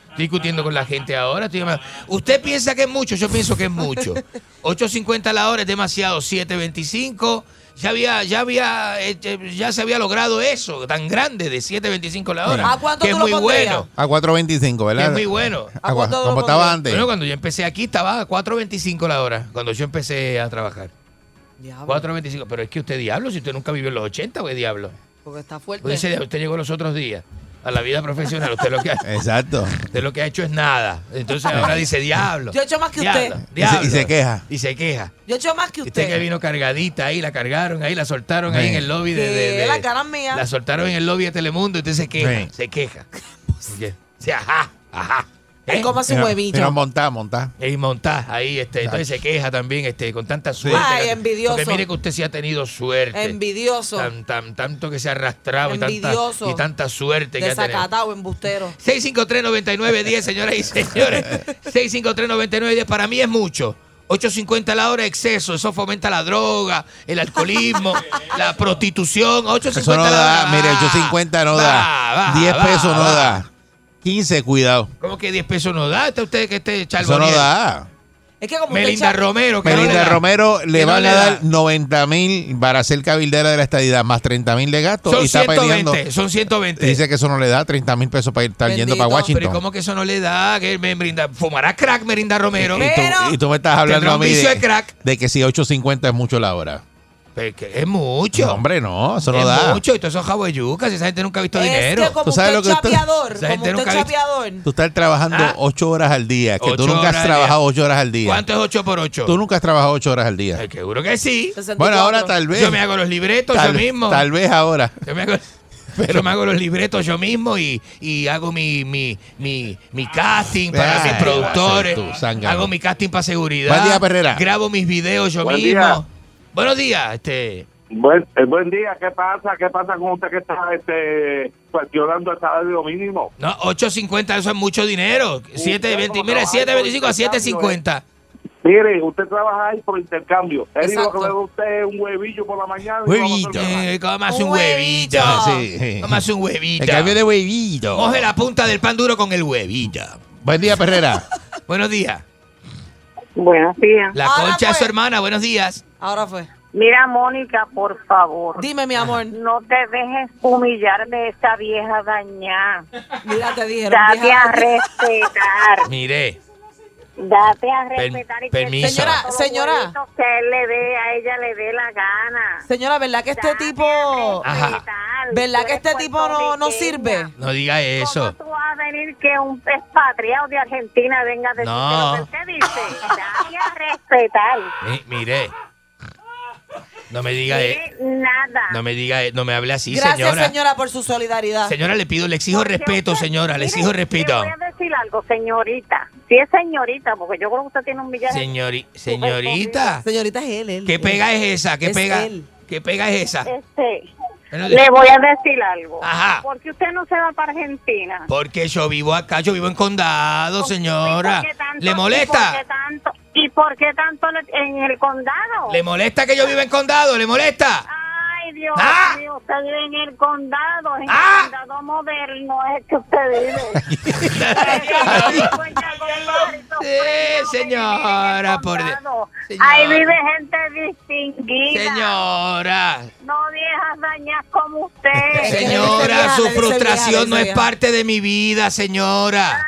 Estoy discutiendo con la gente ahora. estoy Usted piensa que es mucho, yo pienso que es mucho. [LAUGHS] 8.50 la hora es demasiado, 7.25. Ya había, ya había, eh, eh, ya se había logrado eso tan grande de 7.25 la hora. ¿A cuánto que es tú lo muy bueno. a 4.25, Que ¿verdad? es muy bueno. A cuánto lo como estaba antes. Bueno, cuando yo empecé aquí estaba a 4.25 la hora, cuando yo empecé a trabajar. Diablo, 4.25. Pero es que usted diablo, si usted nunca vivió en los 80, pues diablo. porque está fuerte. Usted, dice, usted llegó los otros días a la vida profesional. Usted lo que ha, [LAUGHS] Exacto. usted lo que ha hecho es nada. Entonces ahora dice diablo. Yo he hecho más que diablo, usted. diablo. Y se- y se queja. Y se queja. Yo he hecho más que Usted usted. que vino cargadita ahí, la cargaron ahí, la soltaron ahí en el lobby de, de- de- la cara mía. La soltaron en el lobby de Telemundo y usted se queja, Sí. se queja. Sí, ajá, ajá. ¿Eh? Cómo hace un Pero huevillo. montá, montá. Y montás ahí, este, entonces se queja también, este, con tanta suerte. Ay, Que- envidioso. Porque mire que usted sí ha tenido suerte. Envidioso. Tan, tan, tanto que se ha arrastrado y tanta, Envidioso. y tanta suerte que ha tenido. Desacatado, embustero. 653-9910, señoras y señores. [LAUGHS] 653-9910 para mí es mucho. 8.50 la hora exceso, eso fomenta la droga, el alcoholismo, [LAUGHS] la prostitución. 8.50 Eso no la da, hora. mire, 8.50 no Va, da. va, 10 va, pesos no va. da. 15, cuidado. ¿Cómo que 10 pesos no da? ¿Está usted que este Eso no da. Es que como Melinda echa- Romero. que no Melinda le da. Romero le no van le a da. dar 90 mil para ser cabildera de la estadidad, más 30 mil de gastos. Son y está 120, peleando. son 120. Dice que eso no le da 30 mil pesos para ir- estar yendo para Pero ¿y Washington. cómo que eso no le da? Que me brinda, fumará crack Merinda Romero. y, tú, Pero- y tú me estás hablando a mí vicio de, de crack. de que si 8.50 es mucho la hora. Pero es mucho. No, hombre, no, eso no es da. mucho. Y todos esos jabuyucas. Esa gente nunca ha visto Es dinero. que como ¿Tú sabes usted lo que es chapeador, como usted es chapeador. Tú estás trabajando Ah. 8 horas al día, que tú Ocho nunca has trabajado 8 horas al día. ¿Cuánto es 8 por 8? Tú nunca has trabajado 8 horas al día. Ay, seguro que sí. 64. Bueno, ahora tal vez. Yo me hago los libretos tal, yo mismo. Tal vez ahora. Yo me hago, [LAUGHS] yo me hago los libretos yo mismo y, y hago mi, mi, mi, mi casting para Ay, mis productores. tú, hago mi casting para seguridad. Buen día, Perrera. Grabo mis videos yo Buen mismo. día. Buenos días, este. Buen, eh, buen día, ¿qué pasa? ¿Qué pasa con usted que está este, cuestionando el salario mínimo? No, 8.50, eso es mucho dinero. 7.20, mira, 7.25 a 7.50. Mire, usted trabaja ahí por intercambio. Él dijo Exacto. que le usted un huevillo por la mañana. Huevito. Eh, Cómase Un huevito. Sí. Cómase un huevito. El cambio de huevito. Moje la punta del pan duro con el huevito. Buen día, Perrera. [LAUGHS] Buenos días. Buenos días. La Ahora concha de su hermana, buenos días. Ahora fue. Mira, Mónica, por favor. Dime, mi amor. No te dejes humillar de esa vieja dañada. Mira, te dijeron. Date a respetar. Mire, Date a Per- respetar. y permiso. que Señora, señora. Que él le dé, a ella le dé la gana. Señora, ¿verdad que este Date tipo. Ajá. ¿Verdad que este tipo no, no sirve? no diga eso. ¿Cómo tú vas a venir que un expatriado de Argentina venga a decirte No. lo que usted dice? Date a respetar. Mi- mire. No me diga, eh, nada. no me diga, eh, no me hable así, Gracias, señora. señora. por su solidaridad. Señora, le pido, le exijo Porque respeto, usted- señora, le mire, exijo respeto. Le voy a decir algo, señorita. Si es señorita, porque yo creo que usted tiene un millaje. Señori- señorita, Señorita es él, él. ¿qué él. pega es esa? ¿Qué Es pega? él. ¿Qué pega es esa? Este, le voy a decir algo. Ajá. Porque usted no se va para Argentina. Porque yo vivo acá, yo vivo en condado, ¿Y señora. por qué tanto- ¿Le ¿Y por molesta? qué tanto, ¿y por qué tanto en el condado? ¿Le molesta que yo viva en condado? ¿Le molesta? Ay, Dios Ah. mío, usted vive en el condado, en Ah. el condado moderno es que usted vive. [LAUGHS] Sí, señora, por Dios. Ahí vive gente distinguida. Señora, No viejas dañas como usted. señora, su frustración no es parte de mi vida, señora.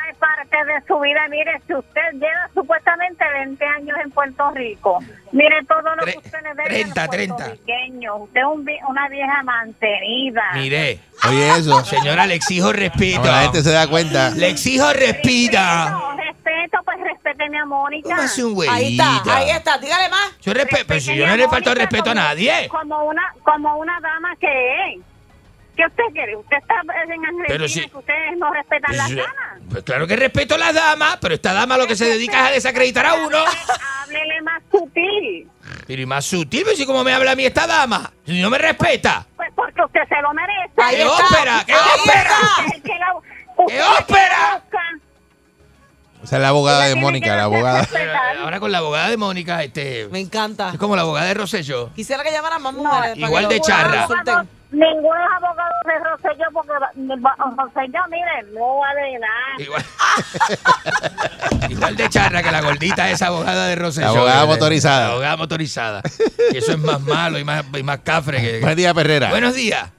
Su vida. Mire, si usted lleva supuestamente 20 años en Puerto Rico, mire todo lo que usted le debe 30, a los 30. puertorriqueños. Usted es un vi- una vieja mantenida. Mire, Oye, eso. señora, le exijo respeto. La gente se da cuenta. Le exijo respeto. No, respeto, pues respéteme a Mónica. Ahí está, ahí está. Dígale más. Yo respeto, pero si yo no le falto respeto a nadie. Como una, como una dama que es. ¿Qué usted quiere? ¿Usted está en Argentina Pero si- que ustedes no respetan las Pues, damas? pues claro que respeto a las damas, pero esta dama lo que se dedica es a desacreditar a uno. Háblele más sutil. Pero y más sutil, pero si como me habla a mí esta dama, si no me respeta. Pues porque usted se lo merece. Ahí ¡Qué está. ópera! ¡Qué Ahí ópera! ¡Qué ópera! Esa es la abogada de Mónica, la abogada. Pero, ahora con la abogada de Mónica, este. Me encanta. Es como la abogada de Rosselló. Quisiera que llamaran más mujeres. igual de charra. Ninguno es abogado de Rosselló porque Rosselló, mire, no vale nada. Igual. [LAUGHS] Igual de charra que la gordita esa abogada de Rosselló. Abogada motorizada. Abogada motorizada. Que eso es más malo y más, y más cafre que. Buen día, Perrera. Buenos días.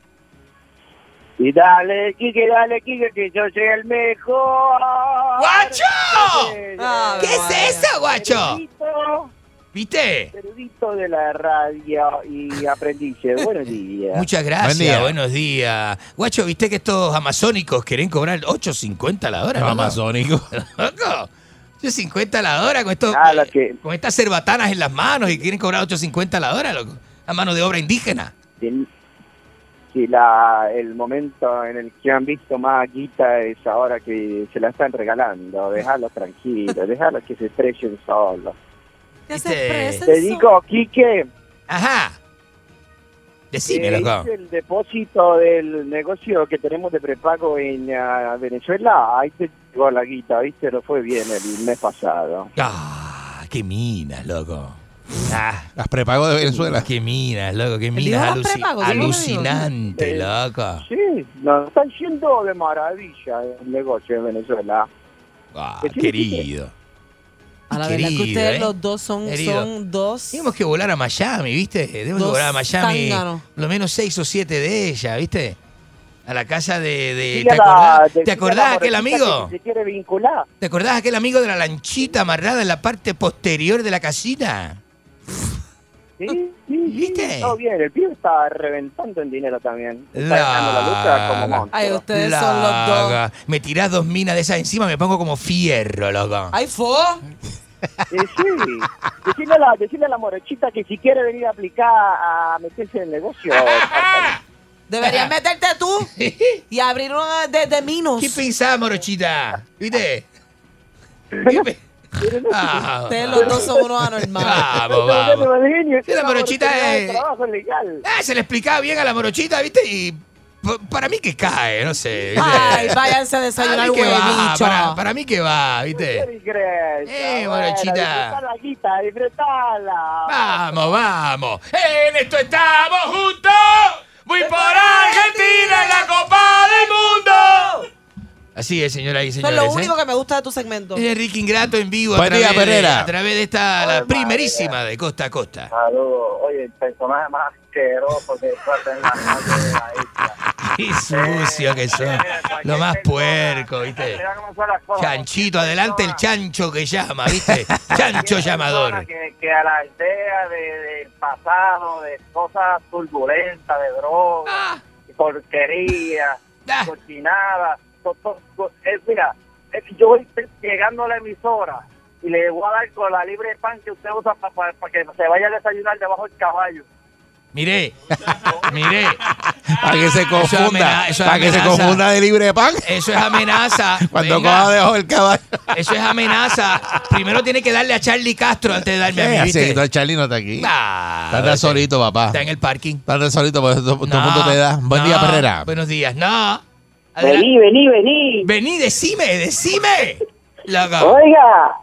Y dale, Quique, dale, Quique, que yo soy el mejor. ¡Guacho! ¿Qué es eso, guacho? ¿Viste? erudito de la radio y aprendice. [LAUGHS] Buenos días. Muchas gracias, Buen día. buenos días. Guacho, ¿viste que estos amazónicos quieren cobrar 8.50 la hora? Los no? amazónicos. [LAUGHS] Loco, 8.50 la hora con, estos, Ah, lo que- con estas cerbatanas en las manos y quieren cobrar 8.50 la hora, loco. A mano de obra indígena. Que la, el momento en el que han visto más guita es ahora que se la están regalando. Dejarlos tranquilos, dejarlos que se estrellen solos. Se expresen Te digo, Quique, Ajá. Decime, eh, loco. el depósito del negocio que tenemos de prepago en ah, Venezuela. Ahí te llegó la guita, ¿viste? No fue bien el mes pasado. Ah, qué minas, loco. Ah, Las prepago de Venezuela. qué minas, loco, qué minas las aluci- prepago, ¿sí lo alucinante, Eh, loco. Sí, nos están yendo de maravilla el negocio en Venezuela. Ah, querido. A la verdad que ustedes ¿eh? los dos son, son dos. Tenemos que volar a Miami, ¿viste? Tenemos que volar a Miami. Lo menos seis o siete de ellas, ¿viste? A la casa de. de- ¿Te la- acordás, decile ¿te acordás la aquel amigo? que se quiere vincular. ¿Te acordás aquel amigo de la lanchita amarrada en la parte posterior de la casita? Sí, sí, sí, ¿Viste? Todo bien, el pibe está reventando en dinero también. Está dejando la lucha como monstruo. Ay, ustedes son los dos. Me tirás dos minas de esas encima, me pongo como fierro, loco. Ay, fo. Sí, sí. Decirle a, la, decirle a la morochita que si quiere venir a aplicar a meterse en el negocio. [LAUGHS] Deberías meterte tú y abrir uno de, de minos. ¿Qué pensás, morochita? ¿Viste? ¿Qué Ah, Ustedes los dos son unos anormales. Vamos, vamos. Sí, la morochita es- legal. Ah, se le explicaba bien a la morochita, ¿viste? Y para mí que cae, no sé. ¿viste? Ay, váyanse a desayunar Para mí que va, huevicho. para, para mí que va, ¿viste? Eh, Guita, disfrutala. Vamos, vamos. En esto estamos juntos. Voy por Argentina en la Copa del Mundo. Así es, señoras y Eso es señores. lo ¿eh? único que me gusta de tu segmento. Es Enrique Ingrato en vivo a día, través, de, Perrera. a través de esta, la primerísima de Costa a Costa. Saludos. Oye, el personaje más asqueroso que pasa en la calle de la isla. [LAUGHS] Qué sucio que son. Lo más puerco, ¿viste? Mira cómo son las cosas. Chanchito, adelante el chancho que llama, ¿viste? [LAUGHS] Chancho llamador. Que, que a la idea de, del pasado, de cosas turbulentas, de drogas, porquería, Ah. Eh, mira, es que yo voy llegando a la emisora y le voy a dar con la libre de pan que usted usa para que se vaya a desayunar debajo del caballo. Miré, [LAUGHS] miré. Para que se es confunda. es Para que se confunda de libre de pan. Eso es amenaza. [LAUGHS] Cuando Venga. coja debajo del caballo. Eso es amenaza. Primero tiene que darle a Charlie Castro antes de darme a Eh, mí, ¿viste? que el Charlie no está aquí. Ah, Está solito, papá. Está en el parking. Está solito, porque todo, todo el No, mundo te da. Buen día, no. Perrera. Buenos días. No. Vení, vení, vení. Vení, decime, decime. Loco. Oiga,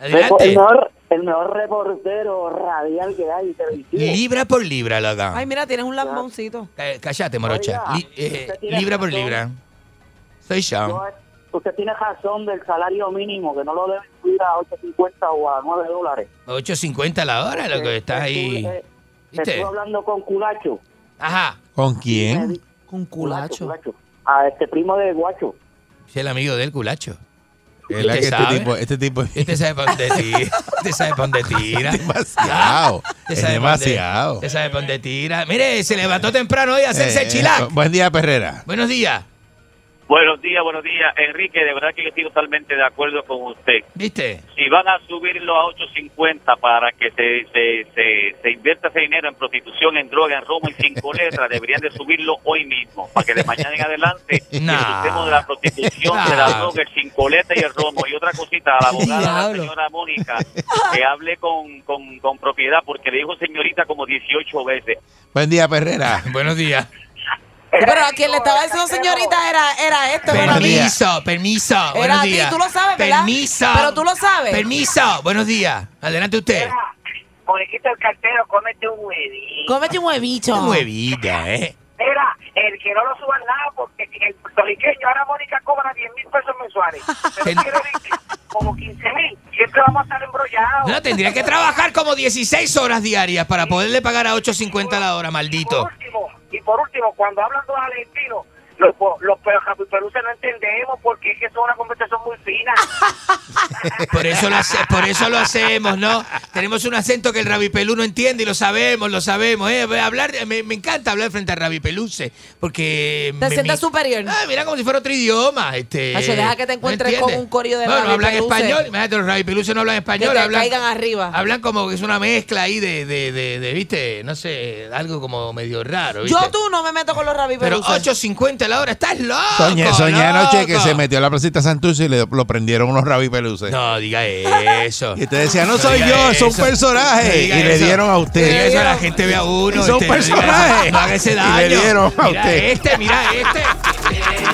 Adelante. mejor, el mejor reportero radial que hay en televisión. Libra por libra, loca. Ay, mira, tienes un lamboncito. Eh, Cállate, morocha. Oiga, Li- eh, libra por libra. Soy yo. Yo- usted tiene razón del salario mínimo, que no lo deben subir a 8.50 o a 9 dólares. 8.50 la hora, lo que estás ahí. Eh, estuve hablando con Culacho. Ajá. ¿Con quién? Con Culacho. culacho. Culacho. A este primo de Guacho. Es el amigo del culacho. Es la ¿Usted que este tipo, este tipo es Este sabe pa' dónde tira. Este sabe pa' dónde tira. demasiado. Este Es sabe dónde- demasiado. Este sabe pa' dónde tira. Mire, se levantó temprano hoy a hacerse Eh, chilac. Buen día, Perrera. Buenos días. Buenos días, buenos días. Enrique, de verdad que yo estoy totalmente de acuerdo con usted. ¿Viste? Si van a subirlo a 8.50 para que se, se, se, se invierta ese dinero en prostitución, en droga, en romo y cinco [LAUGHS] letras, deberían de subirlo hoy mismo, para que de mañana en adelante [LAUGHS] Nah. de la prostitución, de la droga, el cinco letras y el romo. Y otra cosita, a la [LAUGHS] abogada, la señora Mónica, que hable con, con, con propiedad, porque le dijo señorita como 18 veces. Buen día, Perrera. Buenos días. Pero a quien le estaba diciendo señorita era, era mí. Permiso, permiso. Era Buenos a ti, días. tú lo sabes, ¿verdad? Permiso. Pero tú lo sabes. Permiso. Buenos días. Adelante usted. Moniquita el cartero, cómete un huevito. Cómete un huevito. Un huevita, ¿eh? Mira, el que no lo suban nada, porque el puertorriqueño ahora Mónica cobra 10 mil pesos mensuales. [LAUGHS] Pero decir como 15 mil. Siempre vamos a estar embrollados. No, tendría que trabajar como 16 horas diarias para poderle pagar a 8.50 la hora, Por maldito. último, y por último, cuando hablan de los argentinos, los, los no entendemos porque es que es una conversación muy fina. [LAUGHS] Por eso, lo hace- por eso lo hacemos, ¿no? Tenemos un acento que el rabipelú no entiende y lo sabemos, lo sabemos. ¿eh? Hablar, me, me encanta hablar frente al rabipeluce porque... Te mi- superior. Ah, mira como si fuera otro idioma. Este, deja que te ¿me encuentres con un corillo de No, no hablan español. Imagínate, los rabipeluces no hablan Que español. te hablan, caigan arriba. hablan como que es una mezcla ahí de, de, de, de, ¿viste? No sé, algo como medio raro, ¿viste? Yo tú no me meto con los Pero rabipeluces. 8.50 la hora, estás loco. Soñé, soñé anoche que se metió a la placita Santurce y le, lo prendieron unos rabipeluces. No, diga eso. Y usted decía, no soy yo, es un eso. personaje. No diga Y le dieron a No usted. diga eso, la gente ve a uno. Es un este, no diga personaje. eso, No haga ese Y le daño. dieron a mira usted. este, mira este.